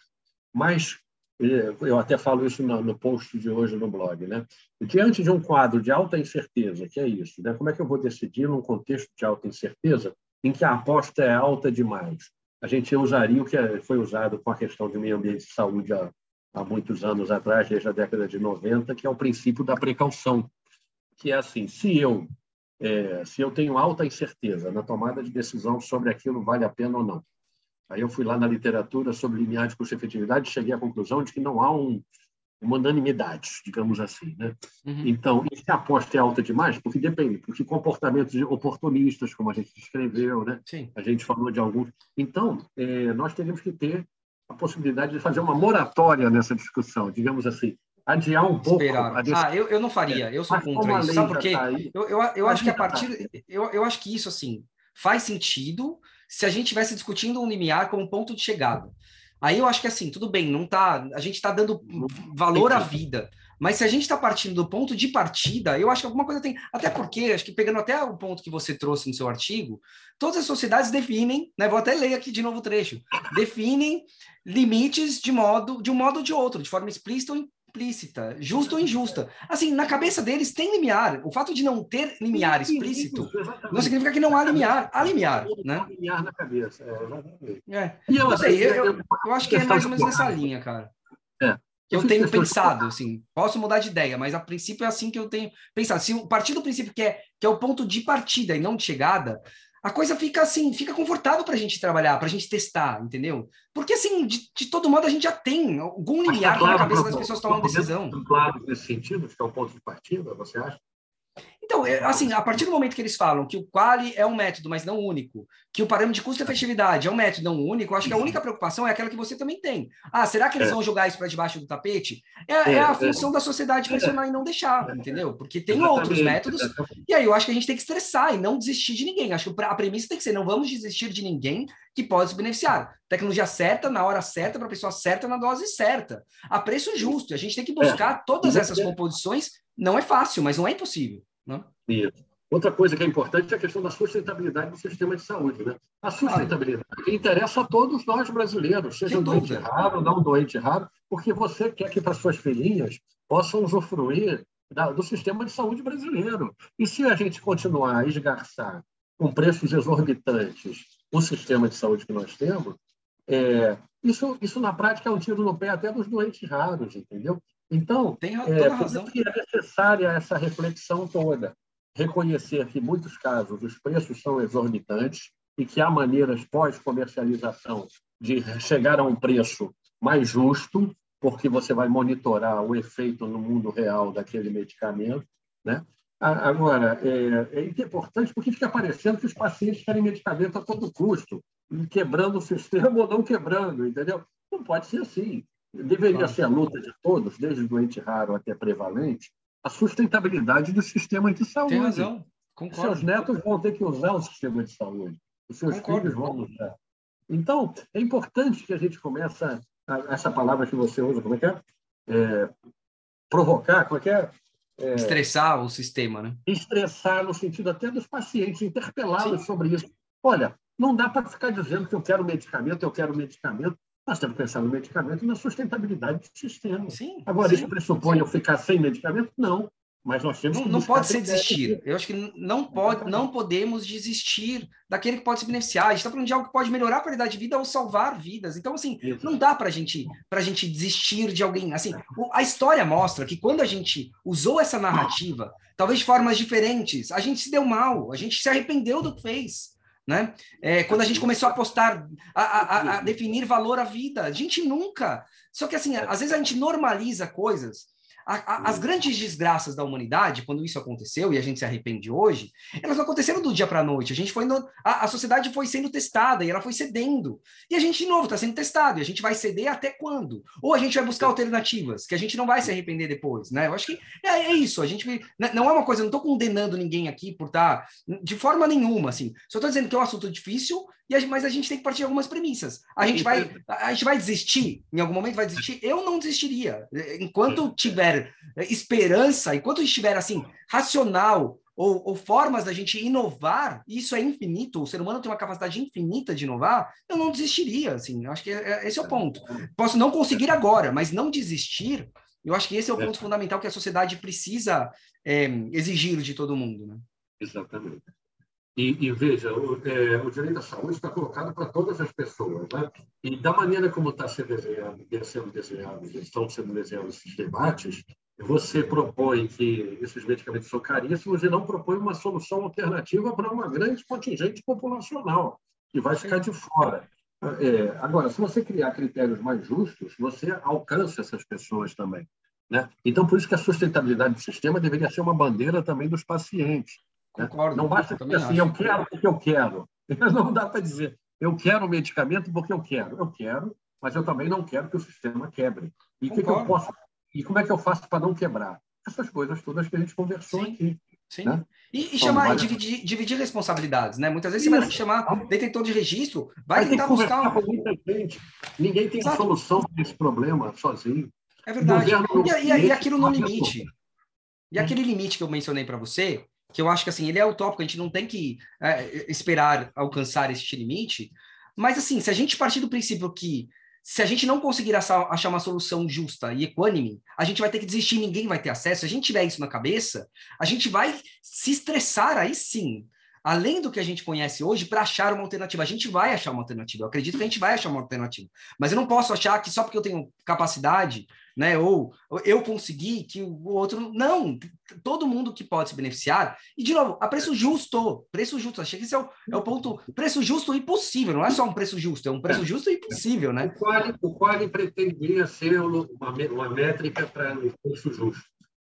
Mas eu até falo isso no, post de hoje no blog, né? Diante de um quadro de alta incerteza, que é isso, né? Como é que eu vou decidir num contexto de alta incerteza em que a aposta é alta demais? A gente usaria o que é, foi usado com a questão de meio ambiente e saúde há, há muitos anos atrás, desde a década de 90, que é o princípio da precaução, que é assim, se eu é, se eu tenho alta incerteza na tomada de decisão sobre aquilo vale a pena ou não, Aí eu fui lá na literatura sobre limiar de custo-efetividade e cheguei à conclusão de que não há um, uma unanimidade, digamos assim. Né? Uhum. Então, e se a aposta é alta demais? Porque depende, porque comportamentos oportunistas, como a gente descreveu, né? a gente falou de alguns. Então, é, nós teríamos que ter a possibilidade de fazer uma moratória nessa discussão, digamos assim, adiar um pouco. Ah, eu, eu não faria, eu sou contra isso. Sabe por quê? Tá eu, eu, eu acho que a partir. Eu, eu acho que isso, assim, faz sentido se a gente estivesse discutindo um limiar como ponto de chegada. Aí eu acho que assim, tudo bem, não tá, a gente está dando valor à vida. Mas se a gente está partindo do ponto de partida, eu acho que alguma coisa tem. Até porque, acho que pegando até o ponto que você trouxe no seu artigo, todas as sociedades definem, né? Vou até ler aqui de novo o trecho, definem limites de modo, de um modo ou de outro, de forma explícita ou explícita, justa ou injusta. Assim, na cabeça deles tem limiar. O fato de não ter limiar explícito não significa que não há limiar. Há limiar, né? limiar na cabeça, é, é. E eu, não sei, eu, eu, eu acho que é mais ou menos nessa linha, cara. É. Eu tenho pensado, assim, posso mudar de ideia, mas a princípio é assim que eu tenho pensado. Se o partir do princípio que é, que é o ponto de partida e não de chegada, a coisa fica assim, fica confortável para a gente trabalhar, para a gente testar, entendeu? Porque assim, de, de, todo modo a gente já tem algum tá limiar claro, na cabeça das pessoas tomando decisão. Claro, nesse sentido, que é o ponto de partida, você acha? Então, é, assim, a partir do momento que eles falam que o quali é um método, mas não único, que o parâmetro de custo-efetividade é um método não único, eu acho que a única preocupação é aquela que você também tem. Ah, será que eles é. vão jogar isso para debaixo do tapete? É, é, é a função da sociedade pressionar e não deixar, entendeu? Porque tem outros métodos, e aí eu acho que a gente tem que estressar e não desistir de ninguém. Acho que a premissa tem que ser: não vamos desistir de ninguém que pode se beneficiar. Tecnologia certa, na hora certa, para a pessoa certa, na dose certa. A preço justo. A gente tem que buscar todas essas composições. Não é fácil, mas não é impossível. Né? Isso. Outra coisa que é importante é a questão da sustentabilidade do sistema de saúde. Né? A sustentabilidade interessa a todos nós brasileiros, seja um doente raro ou não doente raro, porque você quer que para suas filhinhas possam usufruir da, do sistema de saúde brasileiro. E se a gente continuar a esgarçar com preços exorbitantes o sistema de saúde que nós temos, é, isso, isso na prática é um tiro no pé até dos doentes raros, entendeu? Então, Tem é, razão. que é necessária essa reflexão toda. Reconhecer que, em muitos casos, os preços são exorbitantes e que há maneiras pós-comercialização de chegar a um preço mais justo, porque você vai monitorar o efeito no mundo real daquele medicamento. Né? Agora, é, é importante porque fica parecendo que os pacientes querem medicamento a todo custo, quebrando o sistema ou não quebrando, entendeu? Não pode ser assim. Deveria ser a luta de todos, desde doente raro até prevalente, a sustentabilidade do sistema de saúde. Tem razão, concordo. Seus netos vão ter que usar o sistema de saúde, os seus concordo. filhos vão usar. Então, é importante que a gente comece a, essa palavra que você usa, como é que é? é provocar, como é que é? é? Estressar o sistema, né? Estressar no sentido até dos pacientes, interpelá-los sobre isso. Olha, não dá para ficar dizendo que eu quero medicamento, eu quero medicamento. Nós temos que pensar no medicamento e na sustentabilidade do sistema. Sim, Agora, sim, isso pressupõe sim. eu ficar sem medicamento? Não. Mas nós temos não, não pode ser desistir. Eu acho que não pode, não podemos desistir daquele que pode se beneficiar. A gente está falando de algo que pode melhorar a qualidade de vida ou salvar vidas. Então, assim, não dá para gente, a gente desistir de alguém. Assim, a história mostra que quando a gente usou essa narrativa, talvez de formas diferentes, a gente se deu mal, a gente se arrependeu do que fez. Né? É, quando a gente começou a apostar, a, a, a, definir valor à vida, a gente nunca. Só que assim, às vezes a gente normaliza coisas a, a, as grandes desgraças da humanidade, quando isso aconteceu e a gente se arrepende hoje, elas não aconteceram do dia para a noite. A gente foi no, a, a, sociedade foi sendo testada e ela foi cedendo. E a gente, de novo, está sendo testado. E a gente vai ceder até quando? Ou a gente vai buscar alternativas, que a gente não vai se arrepender depois, né? Eu acho que é, é isso. A gente né, não é uma coisa, não estou condenando ninguém aqui por estar tá, de forma nenhuma, assim. Só estou dizendo que é um assunto difícil, e mas a gente tem que partir de algumas premissas. A gente vai, a gente vai desistir, em algum momento vai desistir. Eu não desistiria. Enquanto tiver esperança, enquanto estiver assim, racional, ou, ou, formas da gente inovar, isso é infinito, o ser humano tem uma capacidade infinita de inovar, eu não desistiria, assim, eu acho que é, é esse é o ponto. Posso não conseguir agora, mas não desistir, eu acho que esse é o ponto fundamental que a sociedade precisa é, exigir de todo mundo, né? Exatamente. E, e veja, o, é, o, direito à saúde está colocado para todas as pessoas, né? E da maneira como está sendo desenhado, sendo desenhado, estão sendo desenhados esses debates, você propõe que esses medicamentos são caríssimos e não propõe uma solução alternativa para uma grande contingente populacional que vai ficar de fora. É, agora, se você criar critérios mais justos, você alcança essas pessoas também. Né? Então, por isso que a sustentabilidade do sistema deveria ser uma bandeira também dos pacientes. Concordo. Não basta dizer assim, acho. eu quero porque eu quero. Não dá para dizer, eu quero o medicamento porque eu quero. Eu quero, mas eu também não quero que o sistema quebre. E o que, que, eu posso? E como é que eu faço para não quebrar? Essas coisas todas que a gente conversou Sim. aqui. Sim. Né? E, e chamar, dividir, dividir, responsabilidades, né? Muitas vezes Isso. você vai chamar detentor de registro, vai, vai tentar buscar. Com muita gente. Ninguém tem Exato. solução para esse problema sozinho. É verdade. E, e, e, aquilo no limite. E aquele limite que eu mencionei para você, que eu acho que assim, ele é utópico, a gente não tem que é, esperar alcançar esse limite, mas assim, se a gente partir do princípio que se a gente não conseguir achar uma solução justa e equânime, a gente vai ter que desistir, ninguém vai ter acesso. Se a gente tiver isso na cabeça, a gente vai se estressar aí sim, além do que a gente conhece hoje, para achar uma alternativa. A gente vai achar uma alternativa. Eu acredito que a gente vai achar uma alternativa. Mas eu não posso achar que só porque eu tenho capacidade né? Ou eu consegui que o outro não. Todo mundo que pode se beneficiar. E de novo, a preço justo, preço justo. Achei que esse é o, é o ponto. Preço justo e possível. Não é só um preço justo, é um preço justo e possível, né? O qual, o qual pretendia ser uma, uma métrica para o preço justo.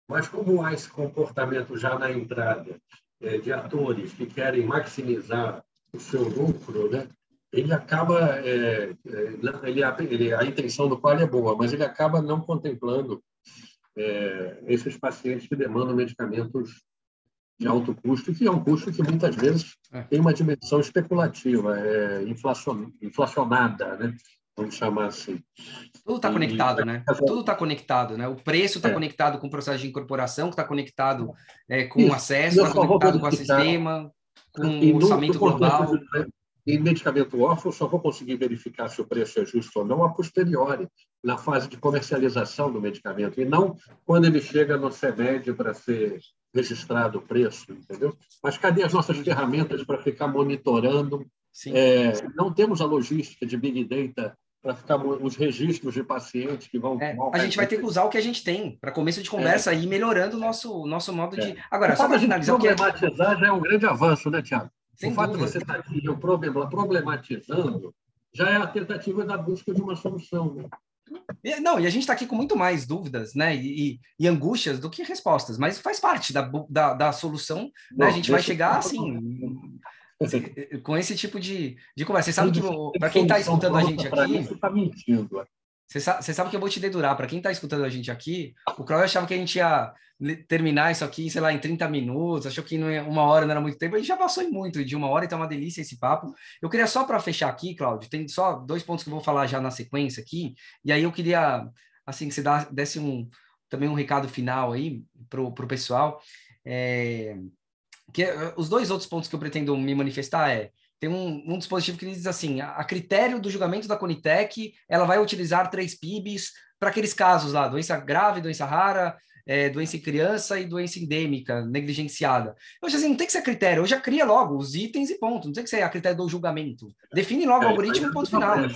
Mas como há esse comportamento já na entrada é, de atores que querem maximizar o seu lucro, né? Ele acaba, é, é ele, ele, a intenção do qual é boa, mas ele acaba não contemplando é, esses pacientes que demandam medicamentos de alto custo, que é um custo que muitas vezes é. tem uma dimensão especulativa, é inflacion, inflacionada, né? vamos chamar assim. Tudo está conectado, né? Tudo está conectado, né? O preço está é. conectado com o processo de incorporação, que está conectado é, com o acesso, está conectado com o sistema, com o orçamento global. Em medicamento órfão, só vou conseguir verificar se o preço é justo ou não a posteriori, na fase de comercialização do medicamento, e não quando ele chega no CEMED para ser registrado o preço, entendeu? Mas cadê as nossas ferramentas para ficar monitorando? É, não temos a logística de Big Data para ficar os registros de pacientes que vão. É, a gente vai ter que usar o que a gente tem para começo de conversa é. e ir melhorando o nosso, nosso modo de. É. Agora, só para finalizar. Problematizar já é um grande avanço, né, Tiago? Sem o fato dúvida. de você estar aqui problematizando já é a tentativa da busca de uma solução. Né? Não, e a gente está aqui com muito mais dúvidas né, e, e, angústias do que respostas, mas faz parte da, da, da solução. Né? a gente vai chegar assim, com esse tipo de, de conversa. Você sabe que, para quem está escutando a gente aqui. Você está mentindo. Você sabe, sabe que eu vou te dedurar. Para quem está escutando a gente aqui, o Cláudio achava que a gente ia terminar isso aqui, sei lá, em 30 minutos, achou que ia, uma hora não era muito tempo. A gente já passou em muito de uma hora, então é uma delícia esse papo. Eu queria só para fechar aqui, Cláudio, tem só dois pontos que eu vou falar já na sequência aqui, e aí eu queria, assim, que você desse um, também um recado final aí para o pessoal. É, que eh, os dois outros pontos que eu pretendo me manifestar é tem um, um, dispositivo que diz assim: a, a, critério do julgamento da Conitec, ela vai utilizar três PIBs para aqueles casos lá, doença grave, doença rara, é, doença em criança e doença endêmica, negligenciada. Eu acho assim, não tem que ser critério, eu já cria logo os itens e ponto, não tem que ser a critério do julgamento. Define logo é, o algoritmo e ponto final. Né?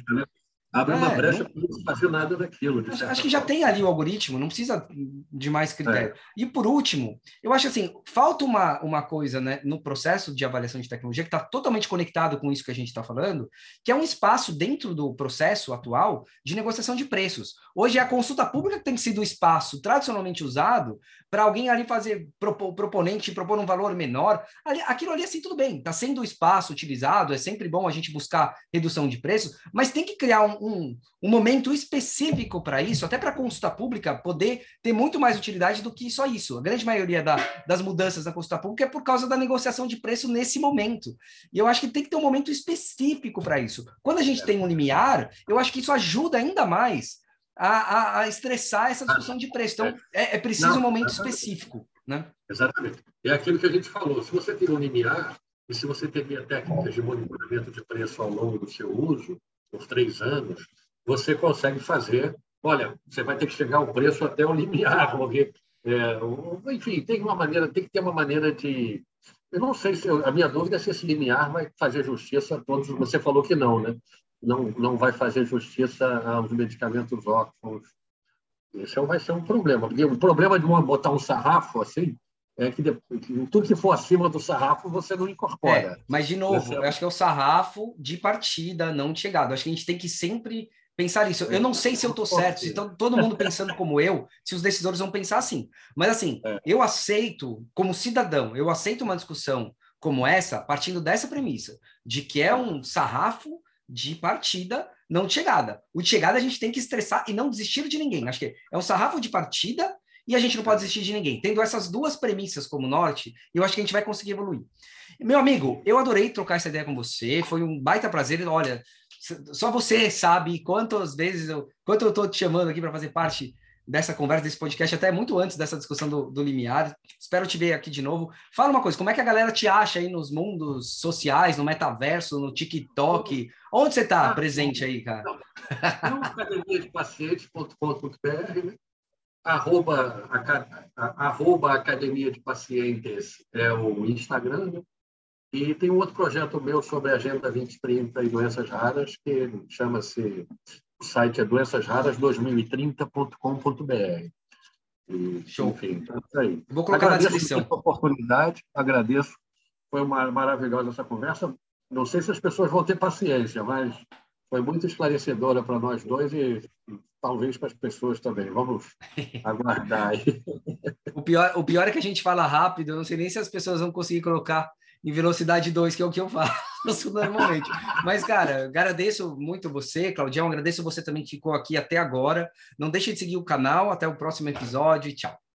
Abre é, uma brecha para não fazer nada daquilo. Acho, acho, que já tem ali o algoritmo, não precisa de mais critério. É. E por último, eu acho assim, falta uma, uma coisa né, no processo de avaliação de tecnologia que está totalmente conectado com isso que a gente está falando, que é um espaço dentro do processo atual de negociação de preços. Hoje é a consulta pública tem sido o espaço tradicionalmente usado para alguém ali fazer propor, proponente propor um valor menor. Ali, aquilo ali assim tudo bem, está sendo o espaço utilizado, é sempre bom a gente buscar redução de preços, mas tem que criar um, um, um momento específico para isso, até para a consulta pública poder ter muito mais utilidade do que só isso. A grande maioria da, das mudanças na consulta pública é por causa da negociação de preço nesse momento. E eu acho que tem que ter um momento específico para isso. Quando a gente tem um limiar, eu acho que isso ajuda ainda mais a, a, a estressar essa discussão de preço. Então, é, é preciso Não, um momento específico. Né? Exatamente. É aquilo que a gente falou. Se você tem um limiar, e se você teve técnicas de monitoramento de preço ao longo do seu uso, por três anos, você consegue fazer. Olha, você vai ter que chegar ao preço até o limiar, porque, é, enfim, tem uma maneira, tem que ter uma maneira de. Eu não sei se a minha dúvida é se esse limiar vai fazer justiça a todos. Você falou que não, né? Não, não vai fazer justiça aos medicamentos órfãos. Isso vai ser um problema. Porque o problema de botar um sarrafo assim é que, tudo que for acima do sarrafo você não incorpora. É, mas, de novo, eu acho que é o sarrafo de partida, não de chegada. Acho que a gente tem que sempre pensar nisso. Eu não sei se eu estou certo, se todo mundo pensando como eu, se os decisores vão pensar assim. Mas, assim, é. eu aceito, como cidadão, eu aceito uma discussão como essa, partindo dessa premissa, de que é um sarrafo de partida, não de chegada. O de chegada a gente tem que estressar e não desistir de ninguém. Acho que é um sarrafo de partida e a gente não pode desistir de ninguém. Tendo essas duas premissas como norte, eu acho que a gente vai conseguir evoluir. Meu amigo, eu adorei trocar essa ideia com você, foi um baita prazer. Olha, só você sabe quantas vezes eu, quanto eu estou te chamando aqui para fazer parte dessa conversa, desse podcast, até muito antes dessa discussão do, do limiar. Espero te ver aqui de novo. Fala uma coisa, como é que a galera te acha aí nos mundos sociais, no metaverso, no TikTok? Onde você está ah, presente aí, cara? Não, academia de pacientes.com.br, né? Arroba, arroba Academia de Pacientes é o Instagram, né? e tem um outro projeto meu sobre a Agenda 2030 e doenças raras, que chama-se, o site é doençasraras2030.com.br. Show. Enfim, é isso aí. Vou colocar agradeço na descrição. a oportunidade, agradeço. Foi uma maravilhosa essa conversa. Não sei se as pessoas vão ter paciência, mas foi muito esclarecedora para nós dois e talvez para as pessoas também. Vamos aguardar aí. o, pior, o pior é que a gente fala rápido, eu não sei nem se as pessoas vão conseguir colocar em velocidade 2, que é o que eu faço normalmente. Mas, cara, agradeço muito você, Claudião, agradeço você também que ficou aqui até agora. Não deixe de seguir o canal, até o próximo episódio e tchau.